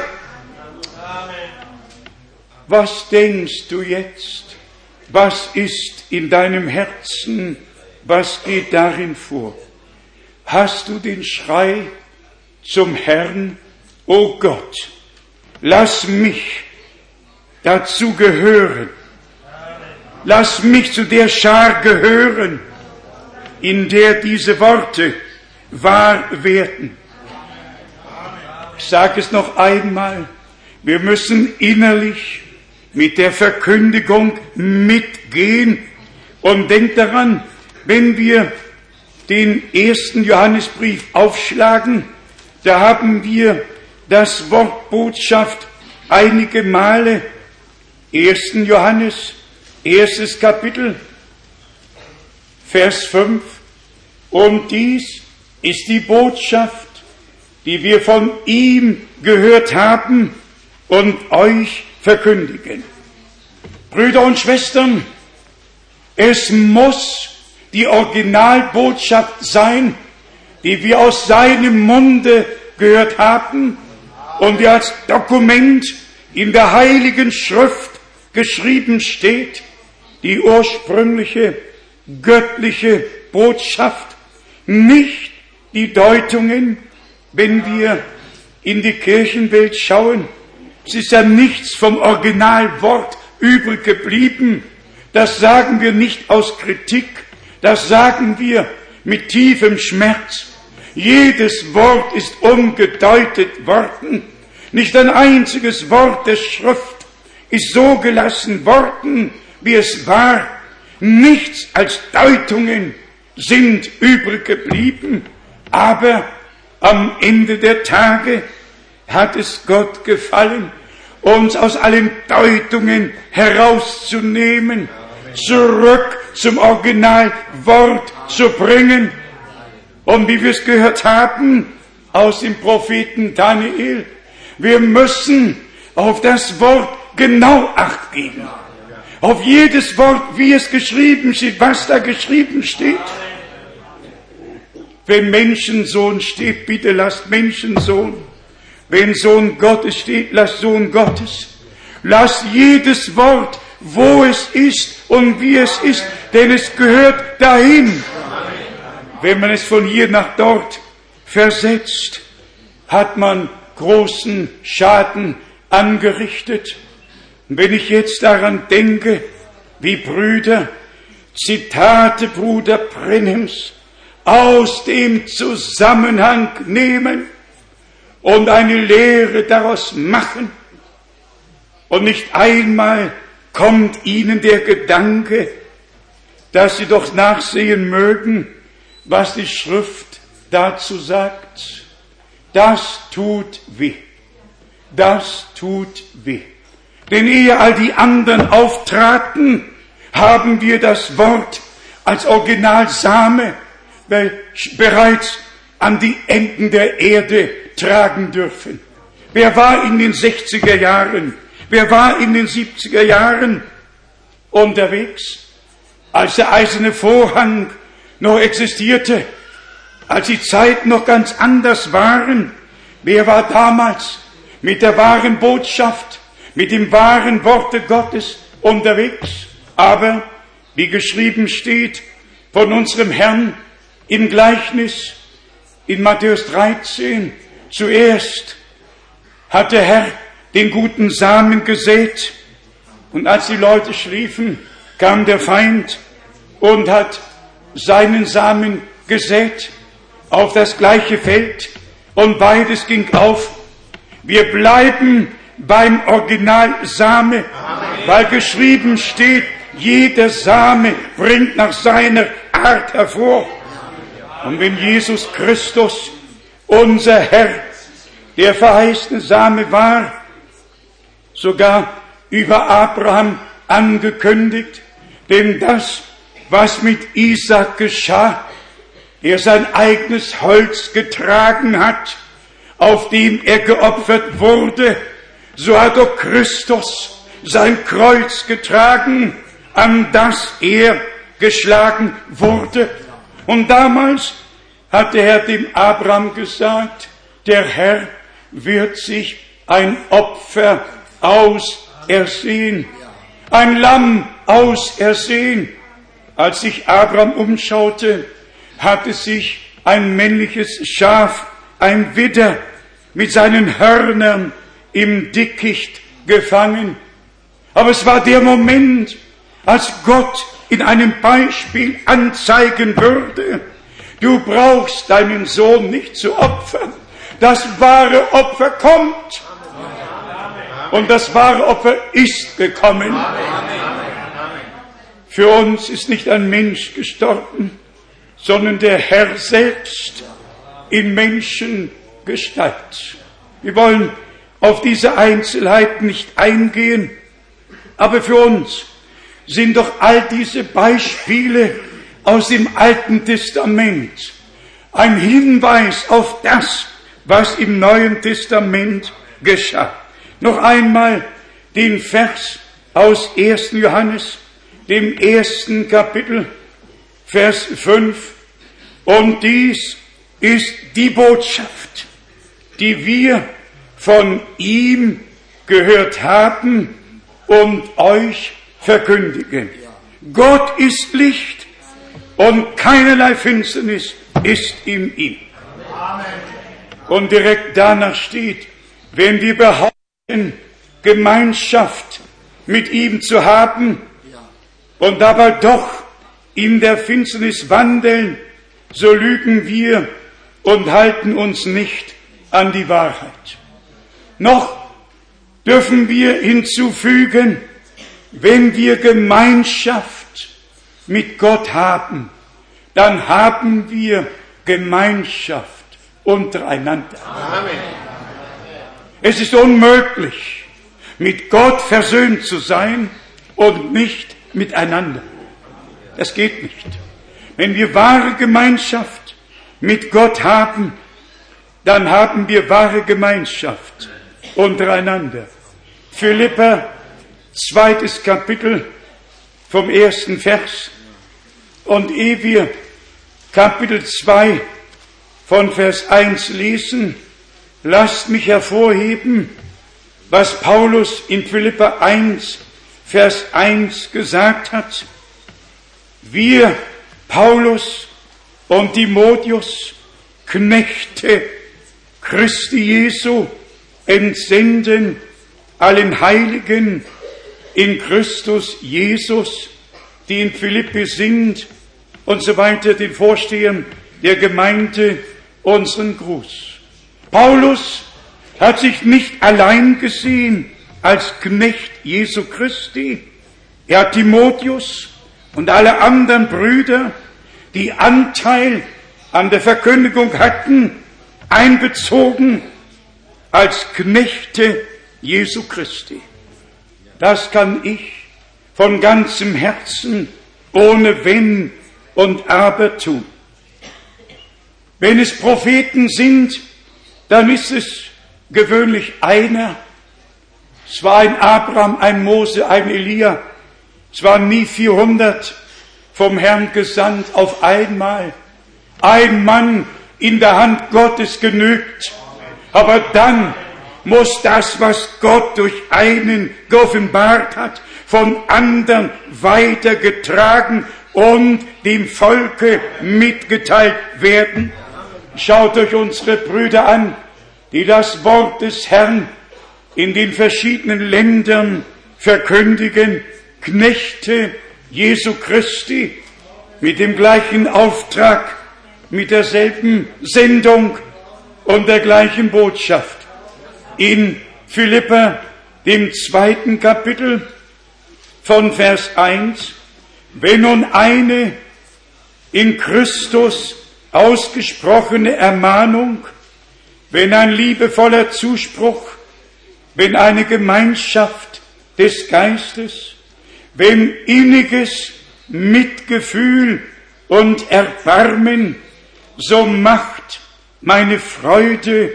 Was denkst du jetzt? Was ist in deinem Herzen? Was geht darin vor? Hast du den Schrei zum Herrn, o oh Gott, lass mich dazu gehören. Lass mich zu der Schar gehören, in der diese Worte wahr werden. Ich sage es noch einmal, wir müssen innerlich mit der Verkündigung mitgehen und denkt daran, wenn wir den ersten Johannesbrief aufschlagen, da haben wir das Wort Botschaft einige Male. 1. Johannes, erstes Kapitel, Vers 5. Und dies ist die Botschaft, die wir von ihm gehört haben und euch verkündigen. Brüder und Schwestern, es muss die Originalbotschaft sein, die wir aus seinem Munde gehört haben und die als Dokument in der Heiligen Schrift geschrieben steht, die ursprüngliche göttliche Botschaft, nicht die Deutungen, wenn wir in die Kirchenwelt schauen, es ist ja nichts vom Originalwort übrig geblieben. Das sagen wir nicht aus Kritik, das sagen wir mit tiefem Schmerz. Jedes Wort ist umgedeutet worden. Nicht ein einziges Wort der Schrift ist so gelassen worden, wie es war. Nichts als Deutungen sind übrig geblieben. Aber am Ende der Tage hat es Gott gefallen, uns aus allen Deutungen herauszunehmen, zurück zum Originalwort zu bringen. Und wie wir es gehört haben aus dem Propheten Daniel, wir müssen auf das Wort genau acht geben. Auf jedes Wort, wie es geschrieben steht, was da geschrieben steht. Wenn Menschensohn steht, bitte lasst Menschensohn. Wenn Sohn Gottes steht, lasst Sohn Gottes. Lasst jedes Wort, wo es ist und wie es ist, denn es gehört dahin. Wenn man es von hier nach dort versetzt, hat man großen Schaden angerichtet. Und wenn ich jetzt daran denke, wie Brüder Zitate Bruder Brennims aus dem Zusammenhang nehmen und eine Lehre daraus machen. Und nicht einmal kommt ihnen der Gedanke, dass sie doch nachsehen mögen, was die Schrift dazu sagt. Das tut weh. Das tut weh. Denn ehe all die anderen auftraten, haben wir das Wort als Originalsame bereits an die Enden der Erde tragen dürfen. Wer war in den 60er Jahren, wer war in den 70er Jahren unterwegs, als der eiserne Vorhang noch existierte, als die Zeiten noch ganz anders waren? Wer war damals mit der wahren Botschaft, mit dem wahren Worte Gottes unterwegs? Aber, wie geschrieben steht von unserem Herrn im Gleichnis in Matthäus 13, Zuerst hat der Herr den guten Samen gesät und als die Leute schliefen, kam der Feind und hat seinen Samen gesät auf das gleiche Feld und beides ging auf. Wir bleiben beim Original Same, weil geschrieben steht, jeder Same bringt nach seiner Art hervor. Und wenn Jesus Christus unser Herr, der verheißene Same war, sogar über Abraham angekündigt, denn das, was mit Isaac geschah, der sein eigenes Holz getragen hat, auf dem er geopfert wurde, so hat auch Christus sein Kreuz getragen, an das er geschlagen wurde. Und damals hat der Herr dem Abraham gesagt, der Herr wird sich ein Opfer ausersehen, ein Lamm ausersehen. Als sich Abraham umschaute, hatte sich ein männliches Schaf, ein Widder, mit seinen Hörnern im Dickicht gefangen. Aber es war der Moment, als Gott in einem Beispiel anzeigen würde, du brauchst deinen Sohn nicht zu opfern. Das wahre Opfer kommt. Und das wahre Opfer ist gekommen. Für uns ist nicht ein Mensch gestorben, sondern der Herr selbst in Menschengestalt. Wir wollen auf diese Einzelheiten nicht eingehen, aber für uns sind doch all diese Beispiele aus dem Alten Testament ein Hinweis auf das, was im Neuen Testament geschah. Noch einmal den Vers aus 1. Johannes, dem ersten Kapitel, Vers 5. Und dies ist die Botschaft, die wir von ihm gehört haben und euch verkündigen. Gott ist Licht und keinerlei Finsternis ist in ihm. Und direkt danach steht, wenn wir behaupten, Gemeinschaft mit ihm zu haben und dabei doch in der Finsternis wandeln, so lügen wir und halten uns nicht an die Wahrheit. Noch dürfen wir hinzufügen, wenn wir Gemeinschaft mit Gott haben, dann haben wir Gemeinschaft untereinander. Amen. Es ist unmöglich, mit Gott versöhnt zu sein und nicht miteinander. Das geht nicht. Wenn wir wahre Gemeinschaft mit Gott haben, dann haben wir wahre Gemeinschaft untereinander. Philippa zweites Kapitel vom ersten Vers. Und ehe wir Kapitel 2 von Vers 1 lesen, lasst mich hervorheben, was Paulus in Philippa 1, Vers 1 gesagt hat. Wir, Paulus und Timotheus, Knechte Christi Jesu, entsenden allen Heiligen in Christus Jesus, die in Philippi sind und so weiter, den Vorstehern der Gemeinde unseren Gruß. Paulus hat sich nicht allein gesehen als Knecht Jesu Christi. Er hat Timotheus und alle anderen Brüder, die Anteil an der Verkündigung hatten, einbezogen als Knechte Jesu Christi. Das kann ich von ganzem Herzen ohne Wenn und Aber tun. Wenn es Propheten sind, dann ist es gewöhnlich einer. Es war ein Abraham, ein Mose, ein Elia. Es waren nie 400 vom Herrn gesandt auf einmal. Ein Mann in der Hand Gottes genügt. Aber dann muss das, was Gott durch einen geoffenbart hat, von anderen weitergetragen und dem Volke mitgeteilt werden. Schaut euch unsere Brüder an, die das Wort des Herrn in den verschiedenen Ländern verkündigen, Knechte Jesu Christi mit dem gleichen Auftrag, mit derselben Sendung und der gleichen Botschaft in Philippa, dem zweiten Kapitel von Vers 1, wenn nun eine in Christus ausgesprochene Ermahnung, wenn ein liebevoller Zuspruch, wenn eine Gemeinschaft des Geistes, wenn inniges Mitgefühl und Erbarmen, so macht meine Freude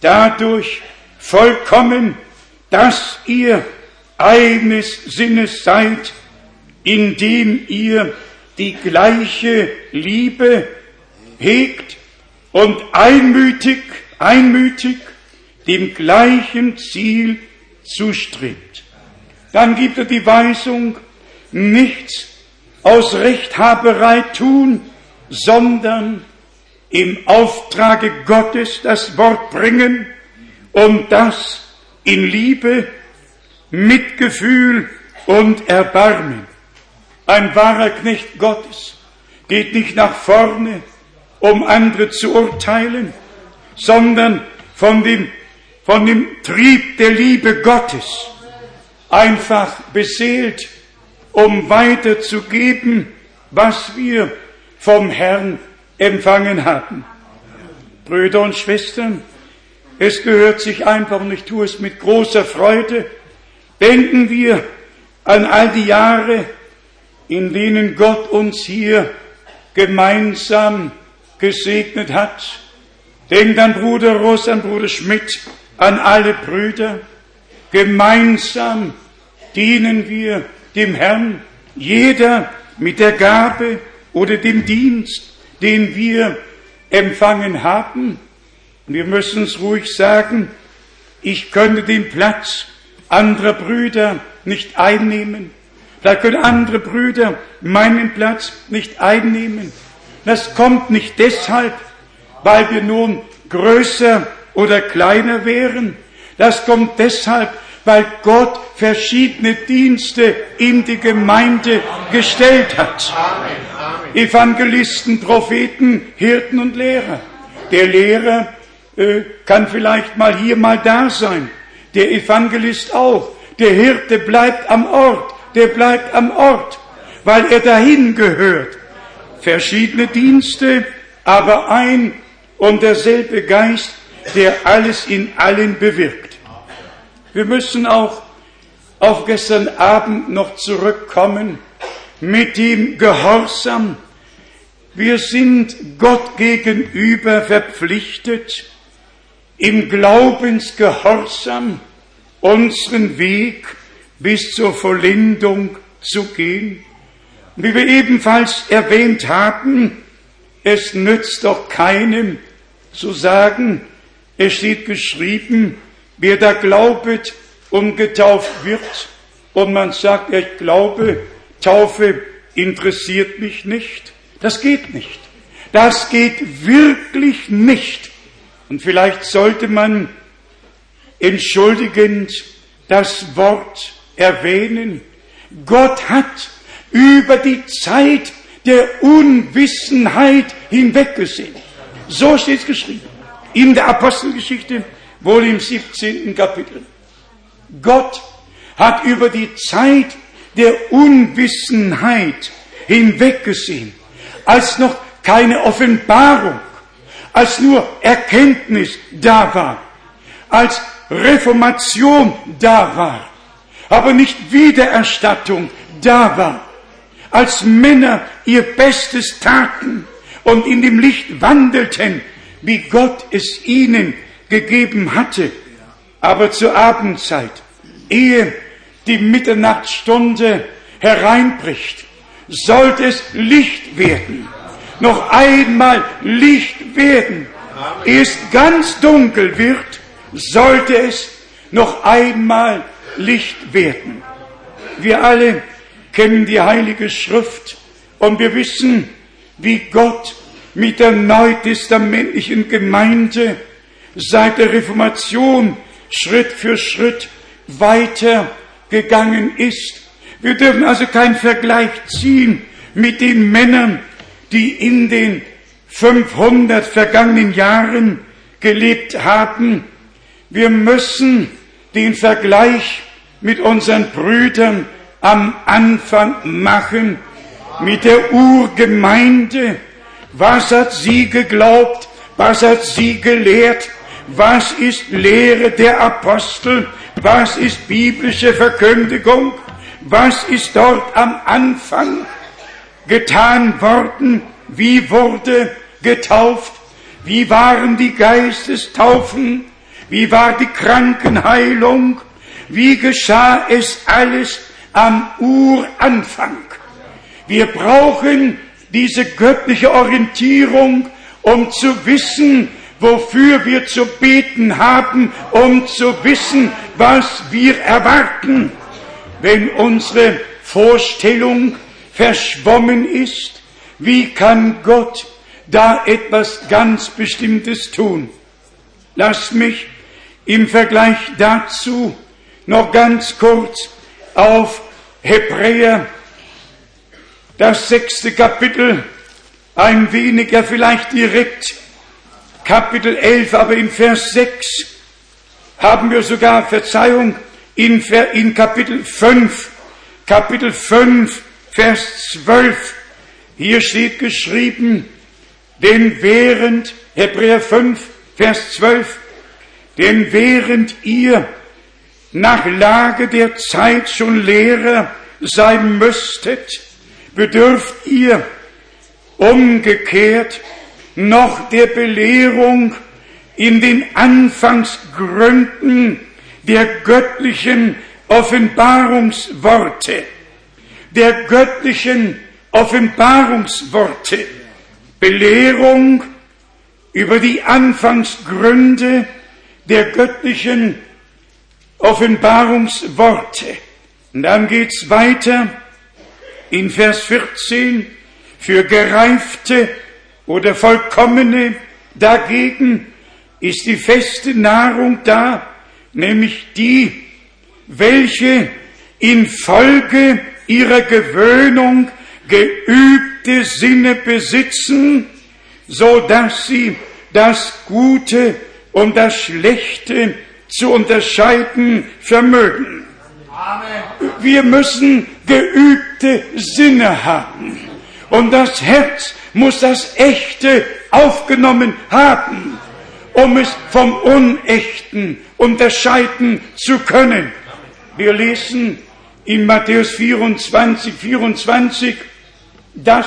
dadurch vollkommen, dass ihr eines Sinnes seid, indem ihr die gleiche Liebe hegt und einmütig, einmütig dem gleichen Ziel zustrebt. Dann gibt er die Weisung, nichts aus Rechthaberei tun, sondern im Auftrage Gottes das Wort bringen und das in Liebe, Mitgefühl und Erbarmen. Ein wahrer Knecht Gottes geht nicht nach vorne, um andere zu urteilen, sondern von dem, von dem Trieb der Liebe Gottes einfach beseelt, um weiterzugeben, was wir vom Herrn empfangen haben. Brüder und Schwestern, es gehört sich einfach, und ich tue es mit großer Freude, denken wir an all die Jahre, in denen Gott uns hier gemeinsam gesegnet hat. Denkt an Bruder Ross, an Bruder Schmidt, an alle Brüder. Gemeinsam dienen wir dem Herrn, jeder mit der Gabe oder dem Dienst, den wir empfangen haben. Wir müssen es ruhig sagen, ich könnte den Platz anderer Brüder nicht einnehmen. Da können andere Brüder meinen Platz nicht einnehmen. Das kommt nicht deshalb, weil wir nun größer oder kleiner wären. Das kommt deshalb, weil Gott verschiedene Dienste in die Gemeinde gestellt hat. Evangelisten, Propheten, Hirten und Lehrer. Der Lehrer äh, kann vielleicht mal hier, mal da sein. Der Evangelist auch. Der Hirte bleibt am Ort der bleibt am Ort, weil er dahin gehört. Verschiedene Dienste, aber ein und derselbe Geist, der alles in allen bewirkt. Wir müssen auch auf gestern Abend noch zurückkommen mit dem Gehorsam. Wir sind Gott gegenüber verpflichtet, im Glaubensgehorsam unseren Weg bis zur Vollendung zu gehen. Wie wir ebenfalls erwähnt haben, es nützt doch keinem zu sagen, es steht geschrieben, wer da glaubet und getauft wird, und man sagt, ich glaube, Taufe interessiert mich nicht. Das geht nicht. Das geht wirklich nicht. Und vielleicht sollte man entschuldigend das Wort erwähnen. Gott hat über die Zeit der Unwissenheit hinweggesehen. So steht es geschrieben. In der Apostelgeschichte, wohl im 17. Kapitel. Gott hat über die Zeit der Unwissenheit hinweggesehen, als noch keine Offenbarung, als nur Erkenntnis da war, als Reformation da war aber nicht Wiedererstattung da war. Als Männer ihr Bestes taten und in dem Licht wandelten, wie Gott es ihnen gegeben hatte. Aber zur Abendzeit, ehe die Mitternachtsstunde hereinbricht, sollte es Licht werden. Noch einmal Licht werden. Es ganz dunkel wird, sollte es noch einmal Licht werden. Wir alle kennen die Heilige Schrift und wir wissen, wie Gott mit der neutestamentlichen Gemeinde seit der Reformation Schritt für Schritt weiter gegangen ist. Wir dürfen also keinen Vergleich ziehen mit den Männern, die in den 500 vergangenen Jahren gelebt haben. Wir müssen den Vergleich mit unseren Brüdern am Anfang machen, mit der Urgemeinde. Was hat sie geglaubt? Was hat sie gelehrt? Was ist Lehre der Apostel? Was ist biblische Verkündigung? Was ist dort am Anfang getan worden? Wie wurde getauft? Wie waren die Geistestaufen? Wie war die Krankenheilung? Wie geschah es alles am Uranfang? Wir brauchen diese göttliche Orientierung, um zu wissen, wofür wir zu beten haben, um zu wissen, was wir erwarten. Wenn unsere Vorstellung verschwommen ist, wie kann Gott da etwas ganz Bestimmtes tun? Lass mich im Vergleich dazu noch ganz kurz auf Hebräer, das sechste Kapitel, ein weniger vielleicht direkt, Kapitel 11, aber in Vers 6 haben wir sogar Verzeihung in, in Kapitel 5, Kapitel 5, Vers 12. Hier steht geschrieben, denn während, Hebräer 5, Vers 12, denn während ihr nach Lage der Zeit schon Lehrer sein müsstet, bedürft ihr umgekehrt noch der Belehrung in den Anfangsgründen der göttlichen Offenbarungsworte, der göttlichen Offenbarungsworte, Belehrung über die Anfangsgründe der göttlichen Offenbarungsworte. Und dann geht's weiter in Vers 14 für gereifte oder vollkommene dagegen ist die feste Nahrung da, nämlich die, welche infolge ihrer Gewöhnung geübte Sinne besitzen, so dass sie das Gute und das Schlechte zu unterscheiden vermögen. Amen. Wir müssen geübte Sinne haben. Und das Herz muss das Echte aufgenommen haben, um es vom Unechten unterscheiden zu können. Wir lesen in Matthäus 24, 24, dass,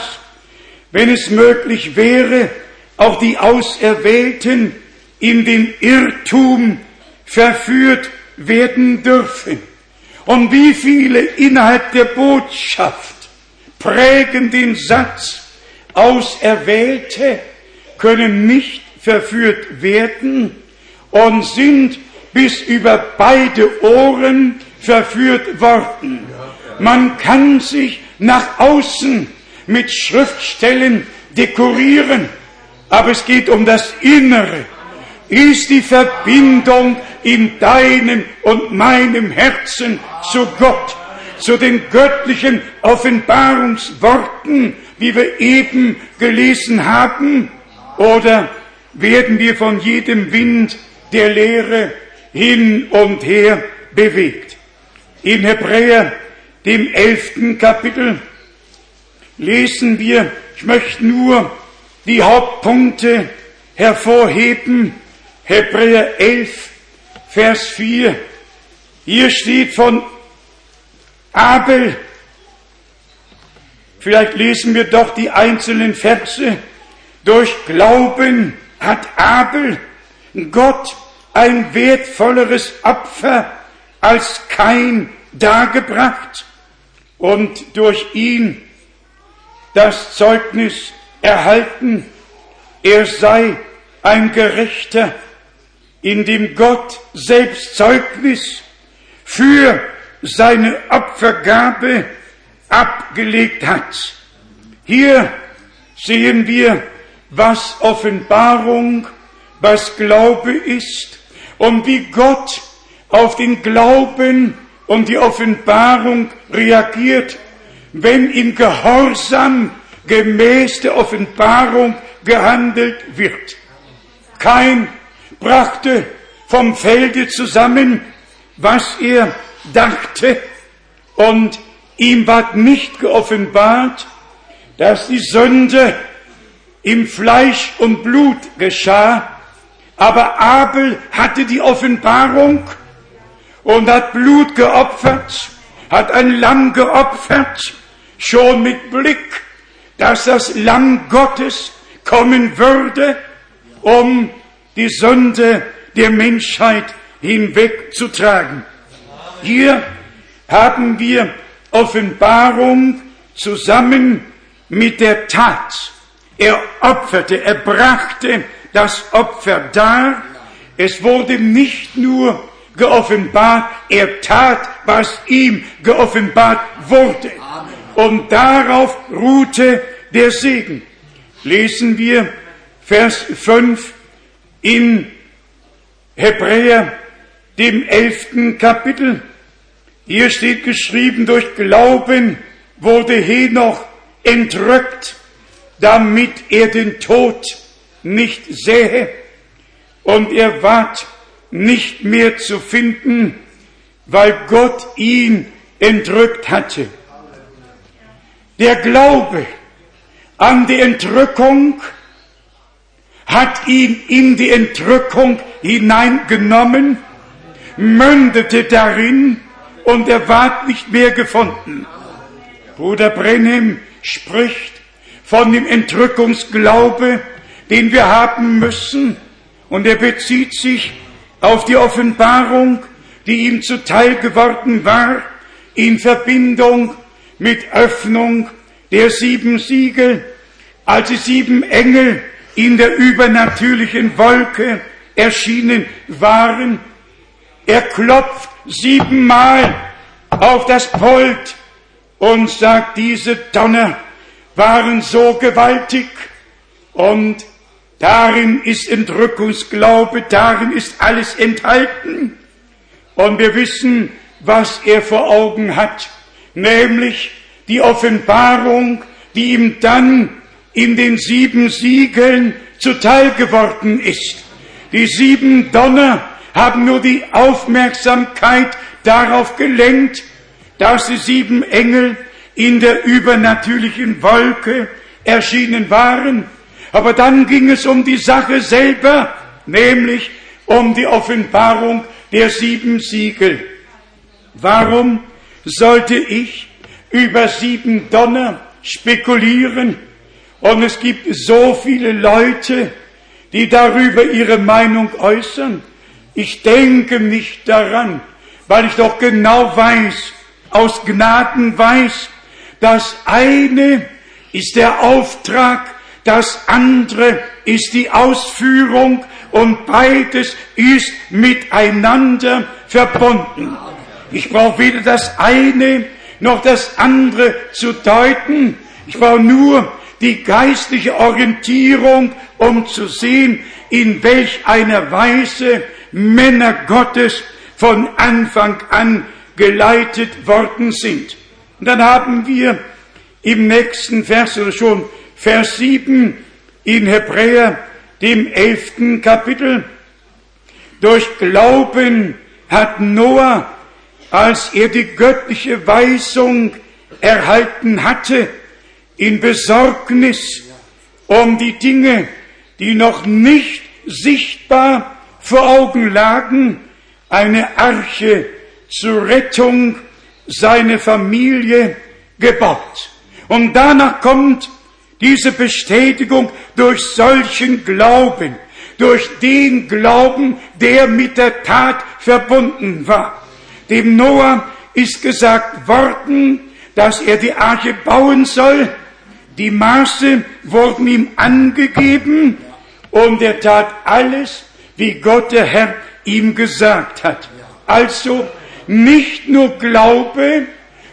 wenn es möglich wäre, auch die Auserwählten in den Irrtum verführt werden dürfen. Und wie viele innerhalb der Botschaft prägen den Satz, Auserwählte können nicht verführt werden und sind bis über beide Ohren verführt worden. Man kann sich nach außen mit Schriftstellen dekorieren, aber es geht um das Innere. Ist die Verbindung in deinem und meinem Herzen zu Gott, zu den göttlichen Offenbarungsworten, wie wir eben gelesen haben, oder werden wir von jedem Wind der Lehre hin und her bewegt? In Hebräer, dem elften Kapitel, lesen wir, ich möchte nur die Hauptpunkte hervorheben, Hebräer 11, Vers 4. Hier steht von Abel, vielleicht lesen wir doch die einzelnen Verse, durch Glauben hat Abel Gott ein wertvolleres Opfer als kein dargebracht und durch ihn das Zeugnis erhalten, er sei ein Gerechter, in dem Gott selbst Zeugnis für seine Opfergabe abgelegt hat. Hier sehen wir, was Offenbarung, was Glaube ist und wie Gott auf den Glauben und die Offenbarung reagiert, wenn im Gehorsam gemäß der Offenbarung gehandelt wird. Kein brachte vom Felde zusammen, was er dachte, und ihm ward nicht geoffenbart, dass die Sünde im Fleisch und Blut geschah, aber Abel hatte die Offenbarung und hat Blut geopfert hat ein Lamm geopfert, schon mit Blick, dass das Lamm Gottes kommen würde, um die Sünde der Menschheit hinwegzutragen. Hier haben wir Offenbarung zusammen mit der Tat. Er opferte, er brachte das Opfer dar. Es wurde nicht nur geoffenbart, er tat, was ihm geoffenbart wurde. Und darauf ruhte der Segen. Lesen wir Vers 5 in Hebräer, dem elften Kapitel. Hier steht geschrieben, durch Glauben wurde Henoch entrückt, damit er den Tod nicht sähe. Und er ward nicht mehr zu finden, weil Gott ihn entrückt hatte. Der Glaube an die Entrückung hat ihn in die Entrückung hineingenommen, mündete darin und er ward nicht mehr gefunden. Bruder Brenhem spricht von dem Entrückungsglaube, den wir haben müssen, und er bezieht sich auf die Offenbarung, die ihm zuteil geworden war, in Verbindung mit Öffnung der sieben Siegel, als die sieben Engel in der übernatürlichen Wolke erschienen waren. Er klopft siebenmal auf das Pult und sagt, diese Donner waren so gewaltig und darin ist Entrückungsglaube, darin ist alles enthalten. Und wir wissen, was er vor Augen hat, nämlich die Offenbarung, die ihm dann in den sieben Siegeln zuteil geworden ist. Die sieben Donner haben nur die Aufmerksamkeit darauf gelenkt, dass die sieben Engel in der übernatürlichen Wolke erschienen waren. Aber dann ging es um die Sache selber, nämlich um die Offenbarung der sieben Siegel. Warum sollte ich über sieben Donner spekulieren? Und es gibt so viele Leute, die darüber ihre Meinung äußern. Ich denke nicht daran, weil ich doch genau weiß, aus Gnaden weiß, das eine ist der Auftrag, das andere ist die Ausführung und beides ist miteinander verbunden. Ich brauche weder das eine noch das andere zu deuten. Ich brauche nur die geistliche Orientierung, um zu sehen, in welch einer Weise Männer Gottes von Anfang an geleitet worden sind. Und dann haben wir im nächsten Vers oder schon Vers 7 in Hebräer, dem elften Kapitel, durch Glauben hat Noah, als er die göttliche Weisung erhalten hatte, in Besorgnis um die Dinge, die noch nicht sichtbar vor Augen lagen, eine Arche zur Rettung seiner Familie gebaut. Und danach kommt diese Bestätigung durch solchen Glauben, durch den Glauben, der mit der Tat verbunden war. Dem Noah ist gesagt worden, dass er die Arche bauen soll, die Maße wurden ihm angegeben und er tat alles, wie Gott der Herr ihm gesagt hat. Also nicht nur Glaube,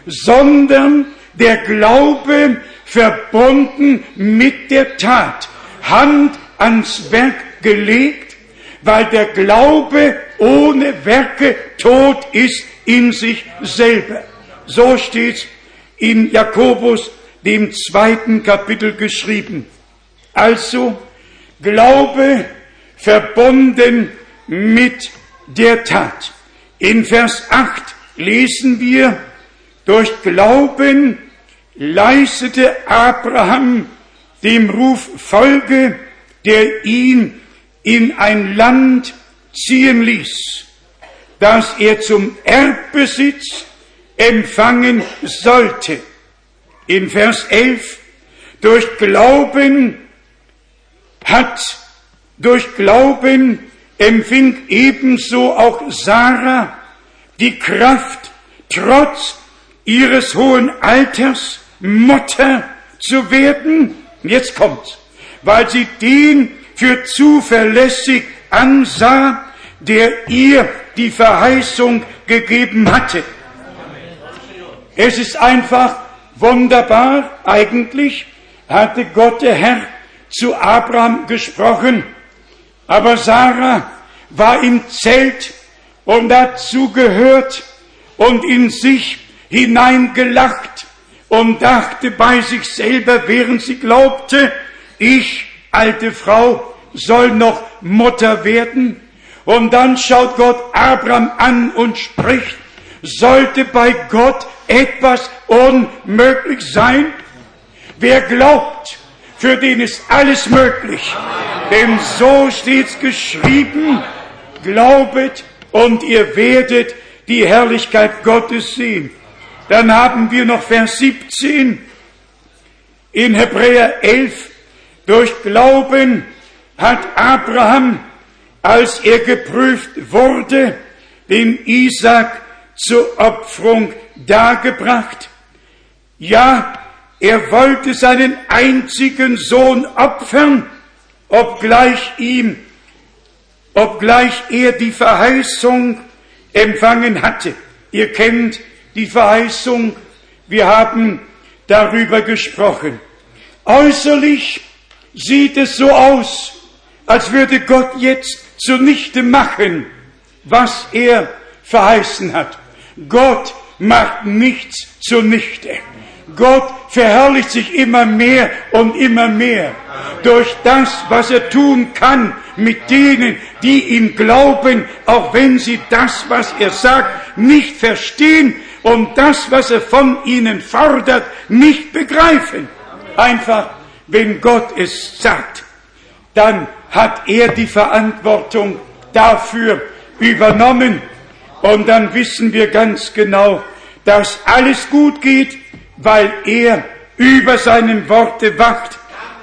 sondern der Glaube verbunden mit der Tat. Hand ans Werk gelegt, weil der Glaube ohne Werke tot ist in sich selber. So steht's in Jakobus dem zweiten Kapitel geschrieben. Also Glaube verbunden mit der Tat. In Vers 8 lesen wir, durch Glauben leistete Abraham dem Ruf Folge, der ihn in ein Land ziehen ließ, das er zum Erbbesitz empfangen sollte. In Vers 11, durch Glauben hat, durch Glauben empfing ebenso auch Sarah die Kraft, trotz ihres hohen Alters Mutter zu werden. Jetzt kommt's. Weil sie den für zuverlässig ansah, der ihr die Verheißung gegeben hatte. Es ist einfach wunderbar, eigentlich hatte Gott der Herr zu Abraham gesprochen, aber Sarah war im Zelt und dazu gehört und in sich hineingelacht und dachte bei sich selber, während sie glaubte, ich, alte Frau, soll noch Mutter werden. Und dann schaut Gott Abraham an und spricht, sollte bei Gott etwas unmöglich sein? Wer glaubt, für den ist alles möglich. Denn so steht's geschrieben, glaubet und ihr werdet die Herrlichkeit Gottes sehen. Dann haben wir noch Vers 17 in Hebräer 11. Durch Glauben hat Abraham, als er geprüft wurde, den Isaac zur Opferung dargebracht. Ja, er wollte seinen einzigen Sohn opfern, obgleich ihm, obgleich er die Verheißung empfangen hatte. Ihr kennt die Verheißung, wir haben darüber gesprochen. Äußerlich sieht es so aus, als würde Gott jetzt zunichte machen, was er verheißen hat. Gott macht nichts zunichte. Gott verherrlicht sich immer mehr und immer mehr durch das, was er tun kann mit denen, die ihm glauben, auch wenn sie das, was er sagt, nicht verstehen und das, was er von ihnen fordert, nicht begreifen. Einfach, wenn Gott es sagt, dann hat er die Verantwortung dafür übernommen und dann wissen wir ganz genau, dass alles gut geht, weil er über seinem Worte wacht,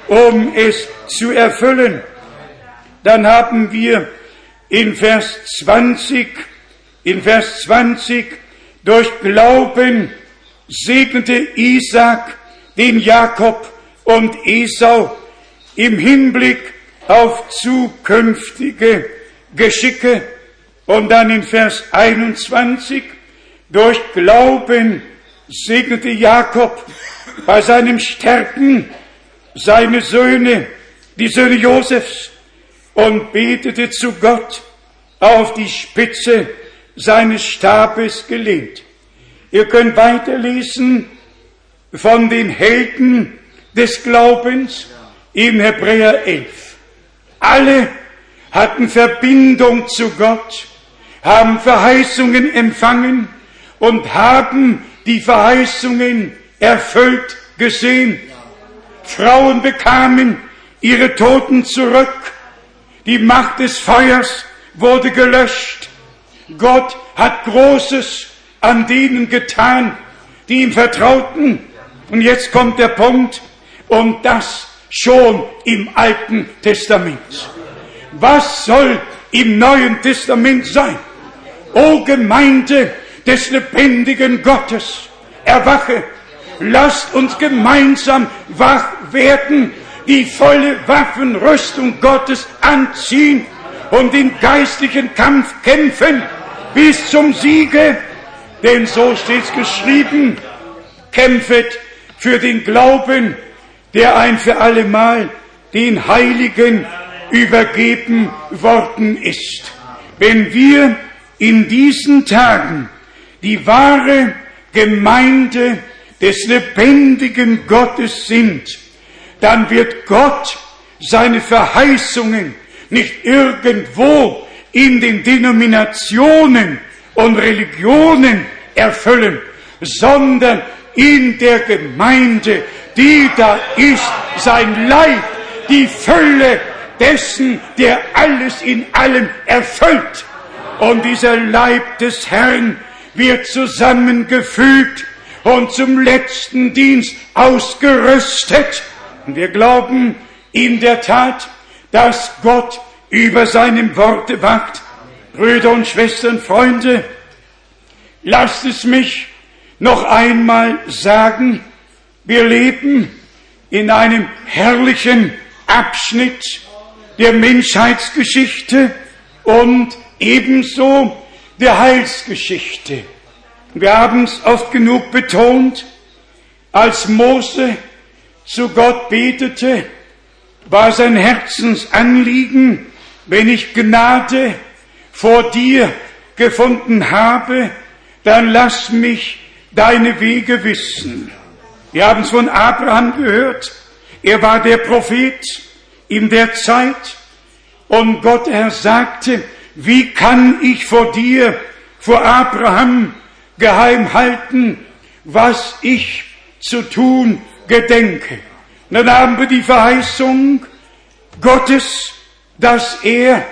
um es zu erfüllen. Dann haben wir in Vers 20, in Vers 20, durch Glauben segnete Isaac den Jakob und Esau im Hinblick auf zukünftige Geschicke. Und dann in Vers 21, durch Glauben segnete Jakob bei seinem Sterben seine Söhne, die Söhne Josefs, und betete zu Gott auf die Spitze seines Stabes gelehnt. Ihr könnt weiterlesen von den Helden des Glaubens in Hebräer 11. Alle hatten Verbindung zu Gott, haben Verheißungen empfangen und haben die Verheißungen erfüllt gesehen. Frauen bekamen ihre Toten zurück. Die Macht des Feuers wurde gelöscht. Gott hat Großes an denen getan, die ihm vertrauten. Und jetzt kommt der Punkt, und das schon im Alten Testament. Was soll im Neuen Testament sein? O Gemeinde des lebendigen Gottes, erwache, lasst uns gemeinsam wach werden, die volle Waffenrüstung Gottes anziehen und den geistlichen Kampf kämpfen bis zum Siege, denn so steht geschrieben, kämpfet für den Glauben, der ein für allemal den Heiligen übergeben worden ist. Wenn wir in diesen Tagen die wahre Gemeinde des lebendigen Gottes sind, dann wird Gott seine Verheißungen nicht irgendwo in den Denominationen und Religionen erfüllen, sondern in der Gemeinde, die da ist, sein Leib, die Fülle dessen, der alles in allem erfüllt. Und dieser Leib des Herrn wird zusammengefügt und zum letzten Dienst ausgerüstet. Und wir glauben in der Tat, dass Gott über seinem Worte wacht. Brüder und Schwestern, Freunde, lasst es mich noch einmal sagen, wir leben in einem herrlichen Abschnitt der Menschheitsgeschichte und ebenso der Heilsgeschichte. Wir haben es oft genug betont, als Mose zu Gott betete, war sein Herzensanliegen, wenn ich Gnade vor dir gefunden habe, dann lass mich deine Wege wissen. Wir haben es von Abraham gehört. Er war der Prophet in der Zeit. Und Gott, er sagte, wie kann ich vor dir, vor Abraham, geheim halten, was ich zu tun gedenke? Dann haben wir die Verheißung Gottes, dass er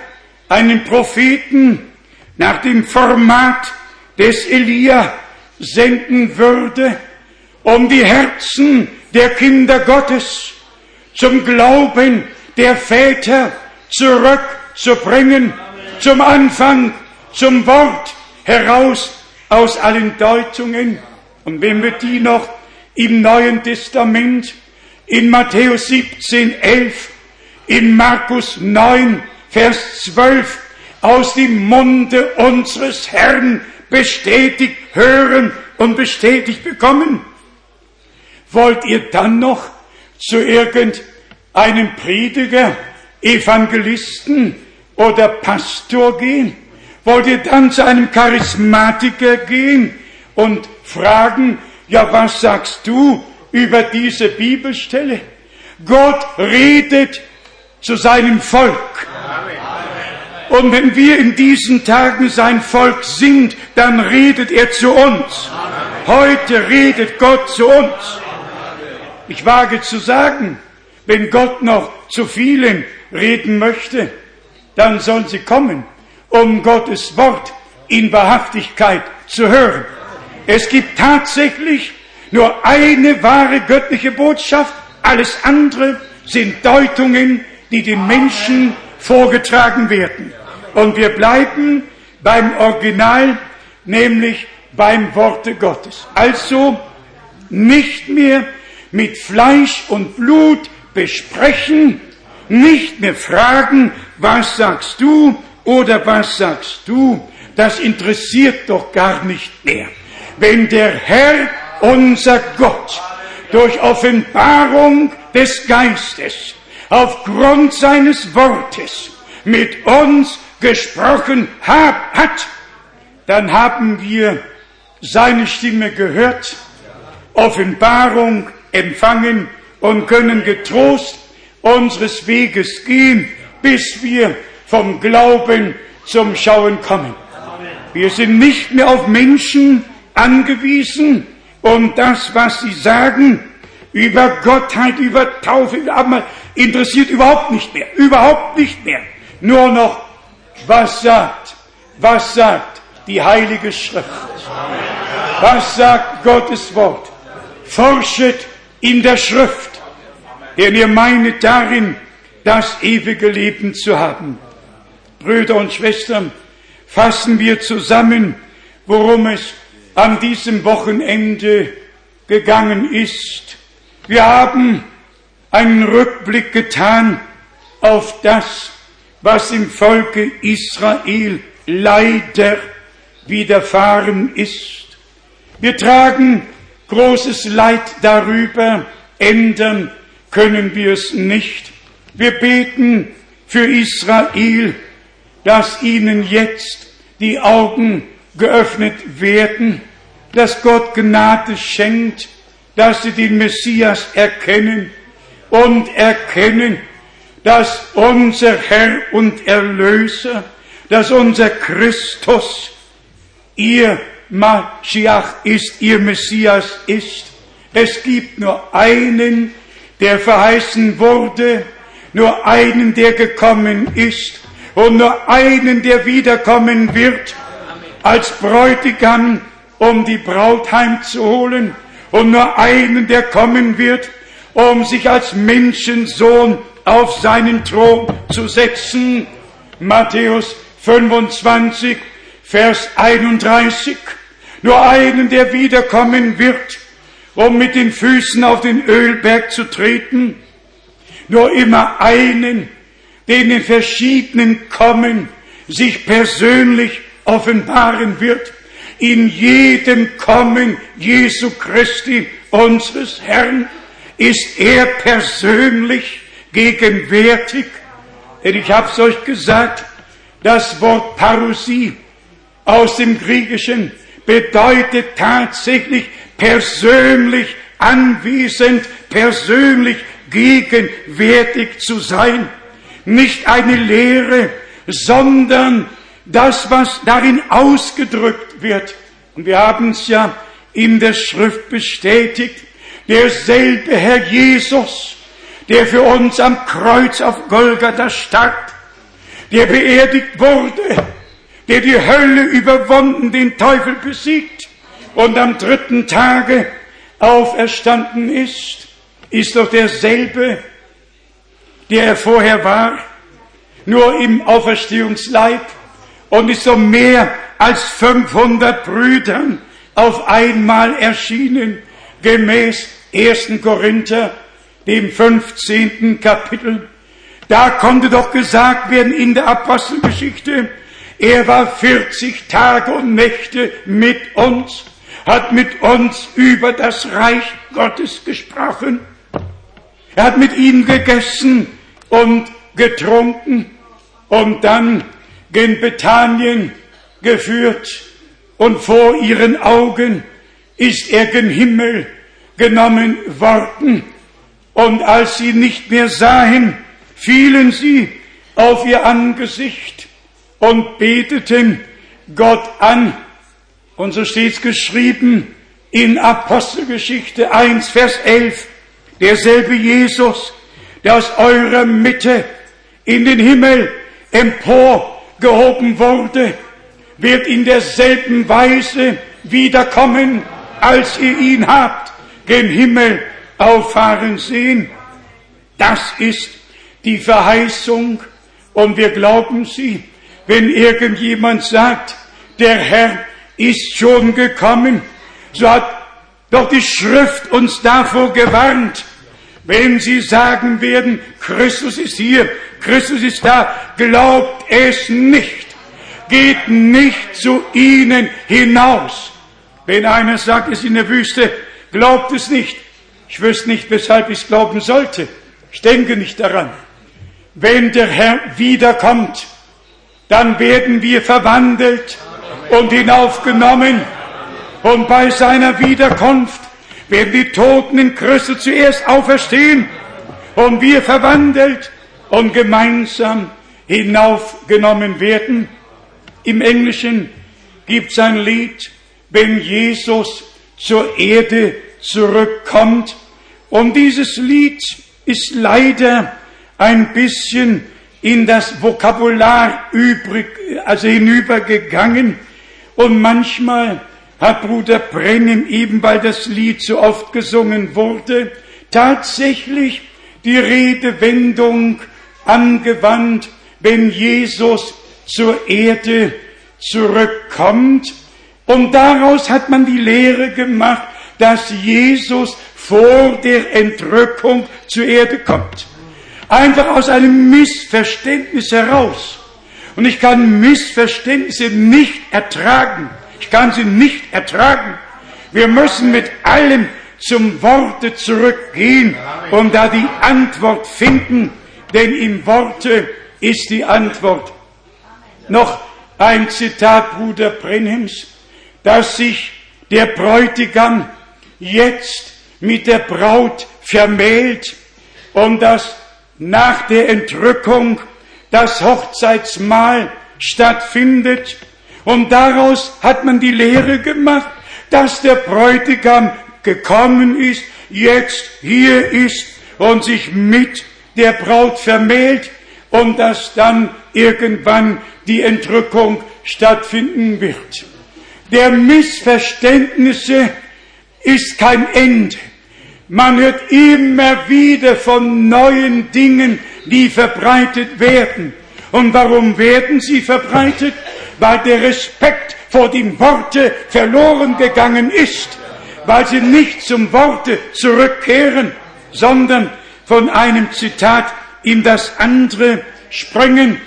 einen Propheten nach dem Format des Elia senden würde, um die Herzen der Kinder Gottes zum Glauben der Väter zurückzubringen, zum Anfang, zum Wort heraus aus allen Deutungen. Und wenn wir die noch im Neuen Testament in Matthäus 17, 11, in Markus 9, Vers 12 aus dem Munde unseres Herrn bestätigt hören und bestätigt bekommen, wollt ihr dann noch zu irgendeinem Prediger, Evangelisten oder Pastor gehen? Wollt ihr dann zu einem Charismatiker gehen und fragen, ja, was sagst du über diese Bibelstelle? Gott redet zu seinem Volk. Und wenn wir in diesen Tagen sein Volk sind, dann redet er zu uns. Heute redet Gott zu uns. Ich wage zu sagen, wenn Gott noch zu vielen reden möchte, dann sollen sie kommen, um Gottes Wort in Wahrhaftigkeit zu hören. Es gibt tatsächlich nur eine wahre göttliche Botschaft, alles andere sind Deutungen, die den Menschen vorgetragen werden. Und wir bleiben beim Original, nämlich beim Worte Gottes. Also nicht mehr mit Fleisch und Blut besprechen, nicht mehr fragen, was sagst du oder was sagst du, das interessiert doch gar nicht mehr. Wenn der Herr, unser Gott, durch Offenbarung des Geistes, aufgrund seines Wortes mit uns gesprochen hat, dann haben wir seine Stimme gehört, Offenbarung empfangen und können getrost unseres Weges gehen, bis wir vom Glauben zum Schauen kommen. Wir sind nicht mehr auf Menschen angewiesen und das, was sie sagen über Gottheit, über Taufe, über Abendmahl, interessiert überhaupt nicht mehr, überhaupt nicht mehr. Nur noch, was sagt, was sagt die Heilige Schrift? Was sagt Gottes Wort? Forschet in der Schrift, denn ihr meinet darin, das ewige Leben zu haben. Brüder und Schwestern, fassen wir zusammen, worum es an diesem Wochenende gegangen ist. Wir haben einen Rückblick getan auf das, was im Volke Israel leider widerfahren ist. Wir tragen großes Leid darüber, ändern können wir es nicht. Wir beten für Israel, dass ihnen jetzt die Augen geöffnet werden, dass Gott Gnade schenkt, dass sie den Messias erkennen und erkennen, dass unser Herr und Erlöser, dass unser Christus ihr Maschiach ist, ihr Messias ist. Es gibt nur einen, der verheißen wurde, nur einen, der gekommen ist und nur einen, der wiederkommen wird als Bräutigam um die Braut heimzuholen und nur einen, der kommen wird, um sich als Menschensohn auf seinen Thron zu setzen. Matthäus 25, Vers 31. Nur einen, der wiederkommen wird, um mit den Füßen auf den Ölberg zu treten. Nur immer einen, der in den verschiedenen Kommen sich persönlich offenbaren wird. In jedem Kommen Jesu Christi, unseres Herrn, ist er persönlich gegenwärtig. Denn ich habe es euch gesagt, das Wort Parousie aus dem Griechischen bedeutet tatsächlich persönlich anwesend, persönlich gegenwärtig zu sein. Nicht eine Lehre, sondern das, was darin ausgedrückt wird. Und wir haben es ja in der Schrift bestätigt. Derselbe Herr Jesus, der für uns am Kreuz auf Golgatha starb, der beerdigt wurde, der die Hölle überwunden, den Teufel besiegt und am dritten Tage auferstanden ist, ist doch derselbe, der er vorher war, nur im Auferstehungsleib und ist so mehr als 500 Brüdern auf einmal erschienen, gemäß 1. Korinther, dem 15. Kapitel. Da konnte doch gesagt werden in der Apostelgeschichte, er war 40 Tage und Nächte mit uns, hat mit uns über das Reich Gottes gesprochen. Er hat mit ihnen gegessen und getrunken und dann gen Bethanien geführt und vor ihren Augen ist er gen Himmel genommen worden und als sie nicht mehr sahen, fielen sie auf ihr Angesicht und beteten Gott an. Und so steht es geschrieben in Apostelgeschichte 1, Vers 11, derselbe Jesus, der aus eurer Mitte in den Himmel emporgehoben wurde, wird in derselben Weise wiederkommen, als ihr ihn habt, gen Himmel auffahren sehen. Das ist die Verheißung und wir glauben sie. Wenn irgendjemand sagt, der Herr ist schon gekommen, so hat doch die Schrift uns davor gewarnt. Wenn sie sagen werden, Christus ist hier, Christus ist da, glaubt es nicht. Geht nicht zu ihnen hinaus. Wenn einer sagt, es ist in der Wüste, glaubt es nicht. Ich wüsste nicht, weshalb ich es glauben sollte. Ich denke nicht daran. Wenn der Herr wiederkommt, dann werden wir verwandelt und hinaufgenommen. Und bei seiner Wiederkunft werden die Toten in Christus zuerst auferstehen und wir verwandelt und gemeinsam hinaufgenommen werden. Im Englischen gibt es ein Lied, wenn Jesus zur Erde zurückkommt, und dieses Lied ist leider ein bisschen in das Vokabular übrig, also hinübergegangen. Und manchmal hat Bruder Brennim eben, weil das Lied so oft gesungen wurde, tatsächlich die Redewendung angewandt, wenn Jesus zur Erde zurückkommt. Und daraus hat man die Lehre gemacht, dass Jesus vor der Entrückung zur Erde kommt. Einfach aus einem Missverständnis heraus. Und ich kann Missverständnisse nicht ertragen. Ich kann sie nicht ertragen. Wir müssen mit allem zum Worte zurückgehen und da die Antwort finden, denn im Worte ist die Antwort. Noch ein Zitat Bruder Brenhems, dass sich der Bräutigam jetzt mit der Braut vermählt und dass nach der Entrückung das Hochzeitsmahl stattfindet. Und daraus hat man die Lehre gemacht, dass der Bräutigam gekommen ist, jetzt hier ist und sich mit der Braut vermählt und dass dann irgendwann die Entrückung stattfinden wird. der Missverständnisse ist kein Ende. Man hört immer wieder von neuen Dingen, die verbreitet werden. Und warum werden sie verbreitet? Weil der Respekt vor dem Worte verloren gegangen ist, weil sie nicht zum Worte zurückkehren, sondern von einem Zitat in das andere springen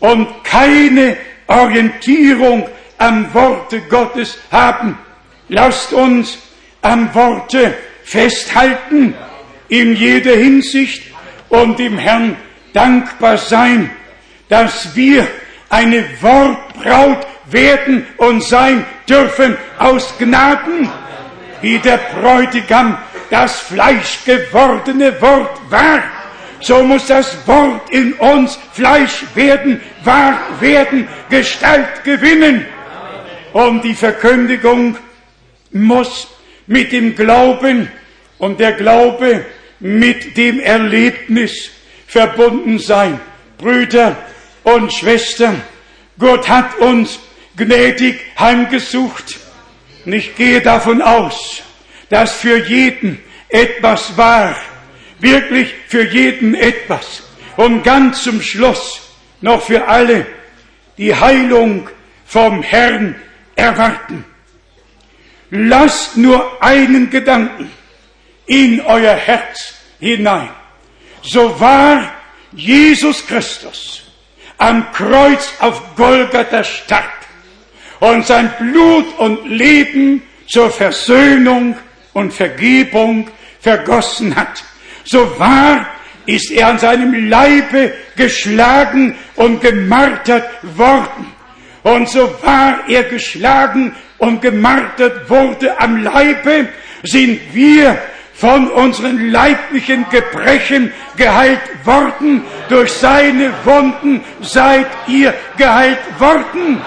und keine Orientierung am Worte Gottes haben. Lasst uns am Worte festhalten in jeder Hinsicht und dem Herrn dankbar sein, dass wir eine Wortbraut werden und sein dürfen aus Gnaden, wie der Bräutigam das fleischgewordene Wort war. So muss das Wort in uns Fleisch werden, wahr werden, Gestalt gewinnen. Und die Verkündigung muss mit dem Glauben und der Glaube mit dem Erlebnis verbunden sein. Brüder und Schwestern, Gott hat uns gnädig heimgesucht. Und ich gehe davon aus, dass für jeden etwas war, wirklich für jeden etwas. Und ganz zum Schluss noch für alle die Heilung vom Herrn erwarten. Lasst nur einen Gedanken in euer Herz hinein. So war Jesus Christus am Kreuz auf Golgatha starb und sein Blut und Leben zur Versöhnung und Vergebung vergossen hat. So wahr ist er an seinem Leibe geschlagen und gemartert worden. Und so wahr er geschlagen und gemartert wurde am Leibe, sind wir von unseren leiblichen Gebrechen geheilt worden. Durch seine Wunden seid ihr geheilt worden.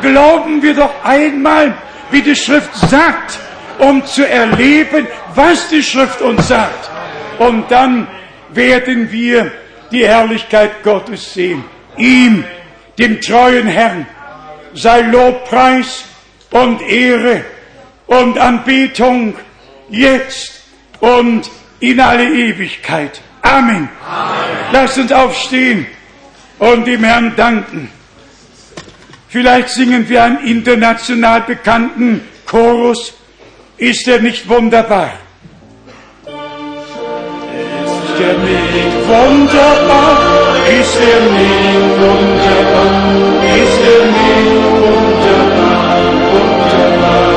Glauben wir doch einmal, wie die Schrift sagt, um zu erleben, was die Schrift uns sagt. Und dann werden wir die Herrlichkeit Gottes sehen. Ihm, dem treuen Herrn, sei Lobpreis und Ehre und Anbetung jetzt und in alle Ewigkeit. Amen. Amen. Lasst uns aufstehen und dem Herrn danken. Vielleicht singen wir einen international bekannten Chorus. Ist er nicht wunderbar? Ist er nicht wunderbar? Ist er nicht wunderbar? Ist er nicht wunderbar und er bleibt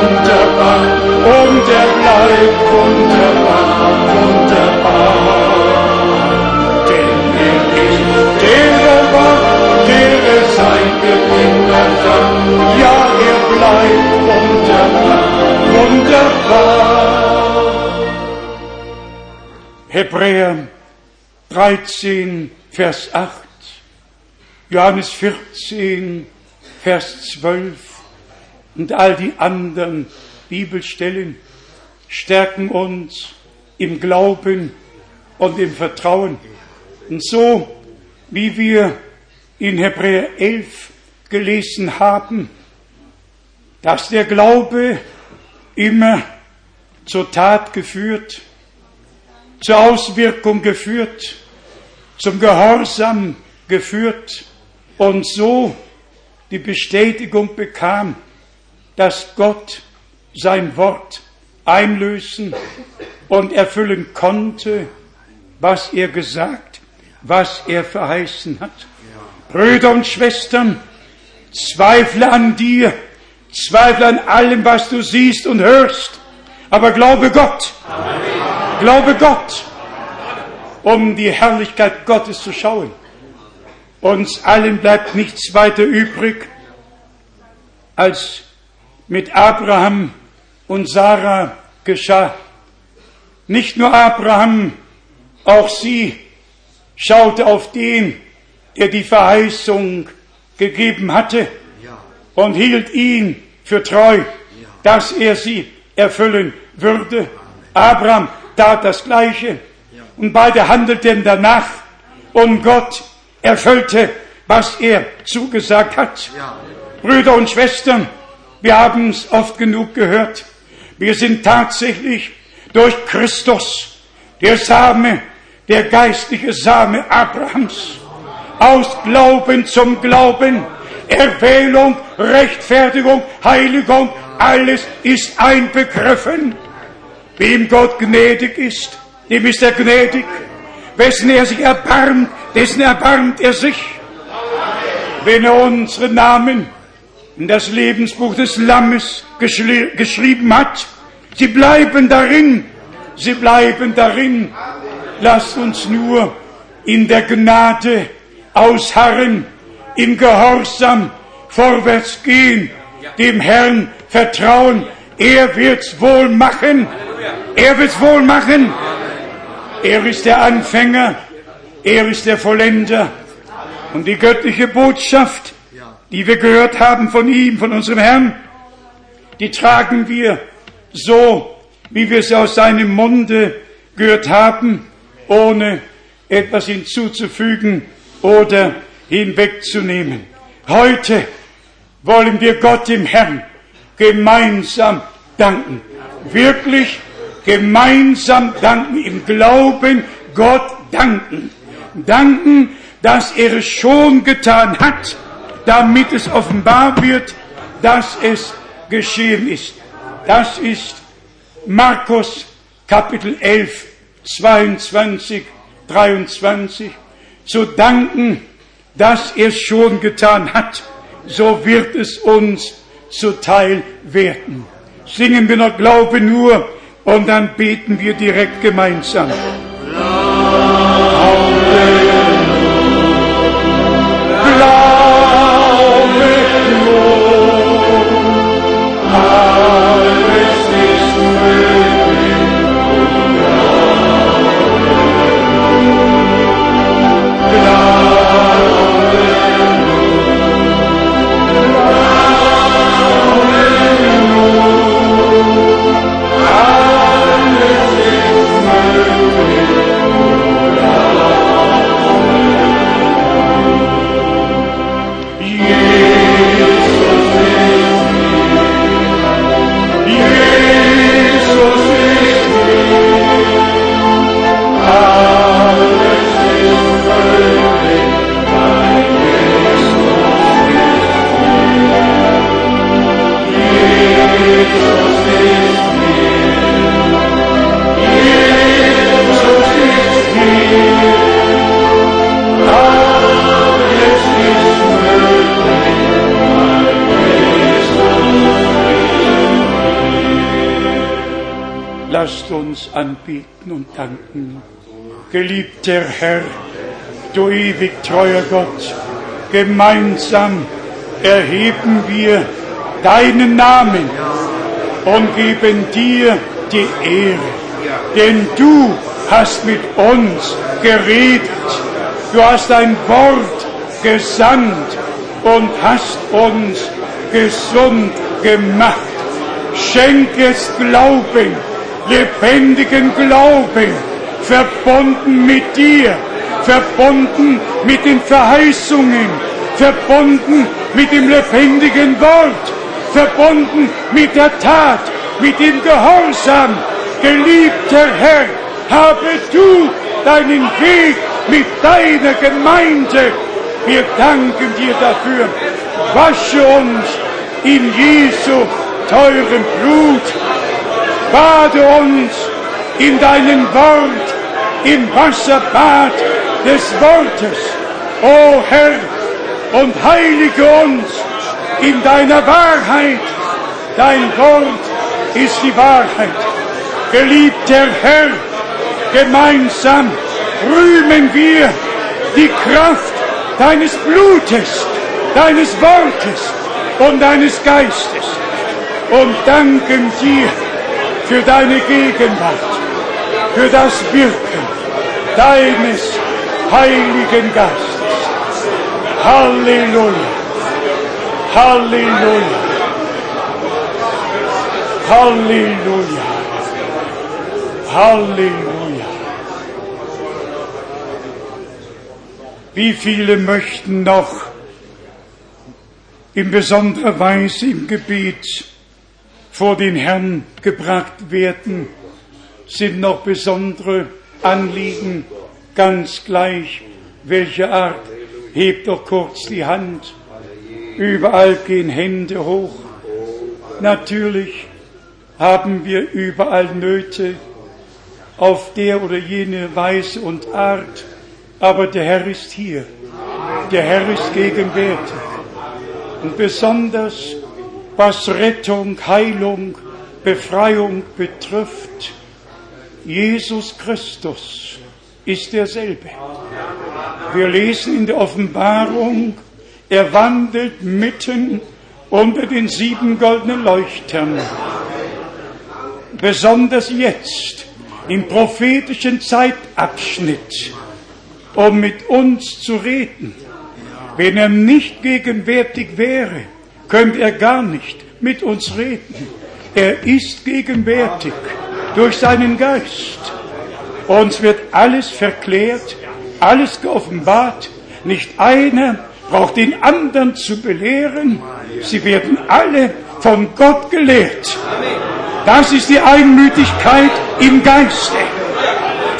wunderbar und er bleibt wunderbar, wunderbar. Ja, er bleibt wunderbar, wunderbar. Hebräer 13, Vers 8. Johannes 14, Vers 12 und all die anderen Bibelstellen stärken uns im Glauben und im Vertrauen. Und so, wie wir in Hebräer 11 gelesen haben, dass der Glaube immer zur Tat geführt, zur Auswirkung geführt, zum Gehorsam geführt und so die Bestätigung bekam, dass Gott sein Wort einlösen und erfüllen konnte, was er gesagt, was er verheißen hat. Brüder und Schwestern, zweifle an dir, zweifle an allem, was du siehst und hörst, Aber glaube Gott. Glaube Gott, um die Herrlichkeit Gottes zu schauen. Uns allen bleibt nichts weiter übrig, als mit Abraham und Sarah geschah. Nicht nur Abraham, auch sie schaute auf den, der die Verheißung gegeben hatte und hielt ihn für treu, dass er sie erfüllen würde. Abraham tat das Gleiche und beide handelten danach und Gott erfüllte, was er zugesagt hat. Brüder und Schwestern, wir haben es oft genug gehört. Wir sind tatsächlich durch Christus der Same, der geistliche Same Abrahams. Aus Glauben zum Glauben, Erwählung, Rechtfertigung, Heiligung, alles ist einbegriffen. Wem Gott gnädig ist, dem ist er gnädig. Wessen er sich erbarmt, dessen erbarmt er sich. Wenn er unsere Namen in das Lebensbuch des Lammes geschri geschrieben hat. Sie bleiben darin, sie bleiben darin. Lasst uns nur in der Gnade ausharren, im Gehorsam vorwärts gehen, dem Herrn vertrauen. Er wird's wohl machen. Er wird's wohl machen. Er ist der Anfänger. Er ist der Vollender. Und die göttliche Botschaft, die wir gehört haben von ihm, von unserem Herrn, die tragen wir so, wie wir sie aus seinem Munde gehört haben, ohne etwas hinzuzufügen oder hinwegzunehmen. Heute wollen wir Gott im Herrn gemeinsam danken. Wirklich gemeinsam danken, im Glauben Gott danken. Danken, dass er es schon getan hat damit es offenbar wird, dass es geschehen ist. Das ist Markus Kapitel 11, 22, 23. Zu danken, dass er es schon getan hat, so wird es uns zuteil werden. Singen wir noch Glaube nur und dann beten wir direkt gemeinsam. Lasst uns anbieten und danken. Geliebter Herr, du ewig treuer Gott, gemeinsam erheben wir deinen Namen und geben dir die Ehre. Denn du hast mit uns geredet, du hast ein Wort gesandt und hast uns gesund gemacht. Schenk es Glauben lebendigen Glauben, verbunden mit dir, verbunden mit den Verheißungen, verbunden mit dem lebendigen Wort, verbunden mit der Tat, mit dem Gehorsam. Geliebter Herr, habe du deinen Weg mit deiner Gemeinde. Wir danken dir dafür. Wasche uns in Jesu teurem Blut bade uns in deinem Wort, im Wasserbad des Wortes. O Herr, und heilige uns in deiner Wahrheit. Dein Wort ist die Wahrheit. Geliebter Herr, gemeinsam rühmen wir die Kraft deines Blutes, deines Wortes und deines Geistes und danken dir für deine Gegenwart, für das Wirken deines Heiligen Geistes. Halleluja. Halleluja. Halleluja. Halleluja. Wie viele möchten noch in besonderer Weise im Gebet vor den Herrn gebracht werden, sind noch besondere Anliegen, ganz gleich welche Art. Hebt doch kurz die Hand. Überall gehen Hände hoch. Natürlich haben wir überall Nöte auf der oder jene Weise und Art, aber der Herr ist hier. Der Herr ist gegenwärtig. Und besonders was Rettung, Heilung, Befreiung betrifft, Jesus Christus ist derselbe. Wir lesen in der Offenbarung, er wandelt mitten unter den sieben goldenen Leuchtern. Besonders jetzt, im prophetischen Zeitabschnitt, um mit uns zu reden. Wenn er nicht gegenwärtig wäre, könnte er gar nicht mit uns reden. Er ist gegenwärtig durch seinen Geist. Uns wird alles verklärt, alles geoffenbart. Nicht einer braucht den anderen zu belehren. Sie werden alle von Gott gelehrt. Das ist die Einmütigkeit im Geiste.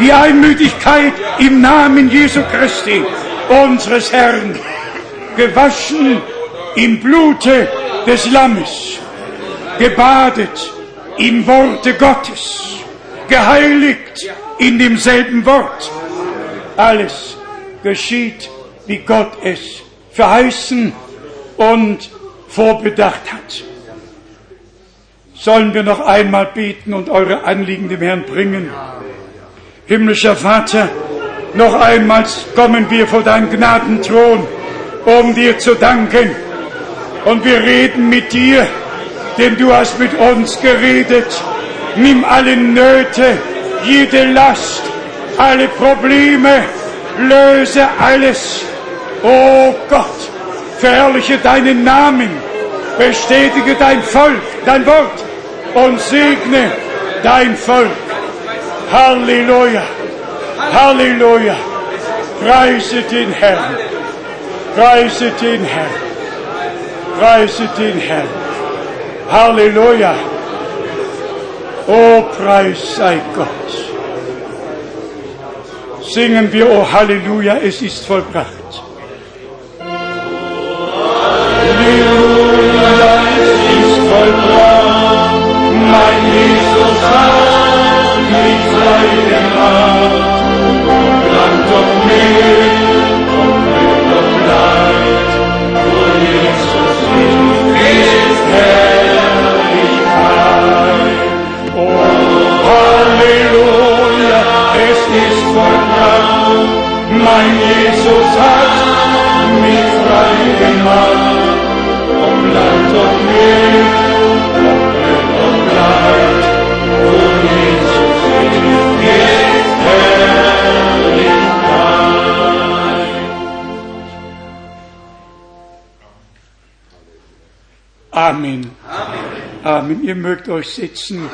Die Einmütigkeit im Namen Jesu Christi, unseres Herrn. Gewaschen im Blute des Lammes. Gebadet im Worte Gottes. Geheiligt in demselben Wort. Alles geschieht, wie Gott es verheißen und vorbedacht hat. Sollen wir noch einmal beten und eure Anliegen dem Herrn bringen? Himmlischer Vater, noch einmal kommen wir vor deinen Gnadenthron, um dir zu danken. Und wir reden mit dir, denn du hast mit uns geredet. Nimm alle Nöte, jede Last, alle Probleme, löse alles. O Gott, verherrliche deinen Namen, bestätige dein Volk, dein Wort und segne dein Volk. Halleluja, Halleluja, preise den Herrn, preise den Herrn, preise den Herrn. Halleluja. O Preis sei Gott. Singen wir, O Halleluja, es ist vollbracht. Halleluja, es ist vollbracht. Mein Jesus hat mich frei gemacht. Mein Jesus hat mich frei gemacht. Ob Land und Meer, ob Glück und Leid. O Jesus ist Herrlichkeit. Amen. Amen. Ihr mögt euch sitzen.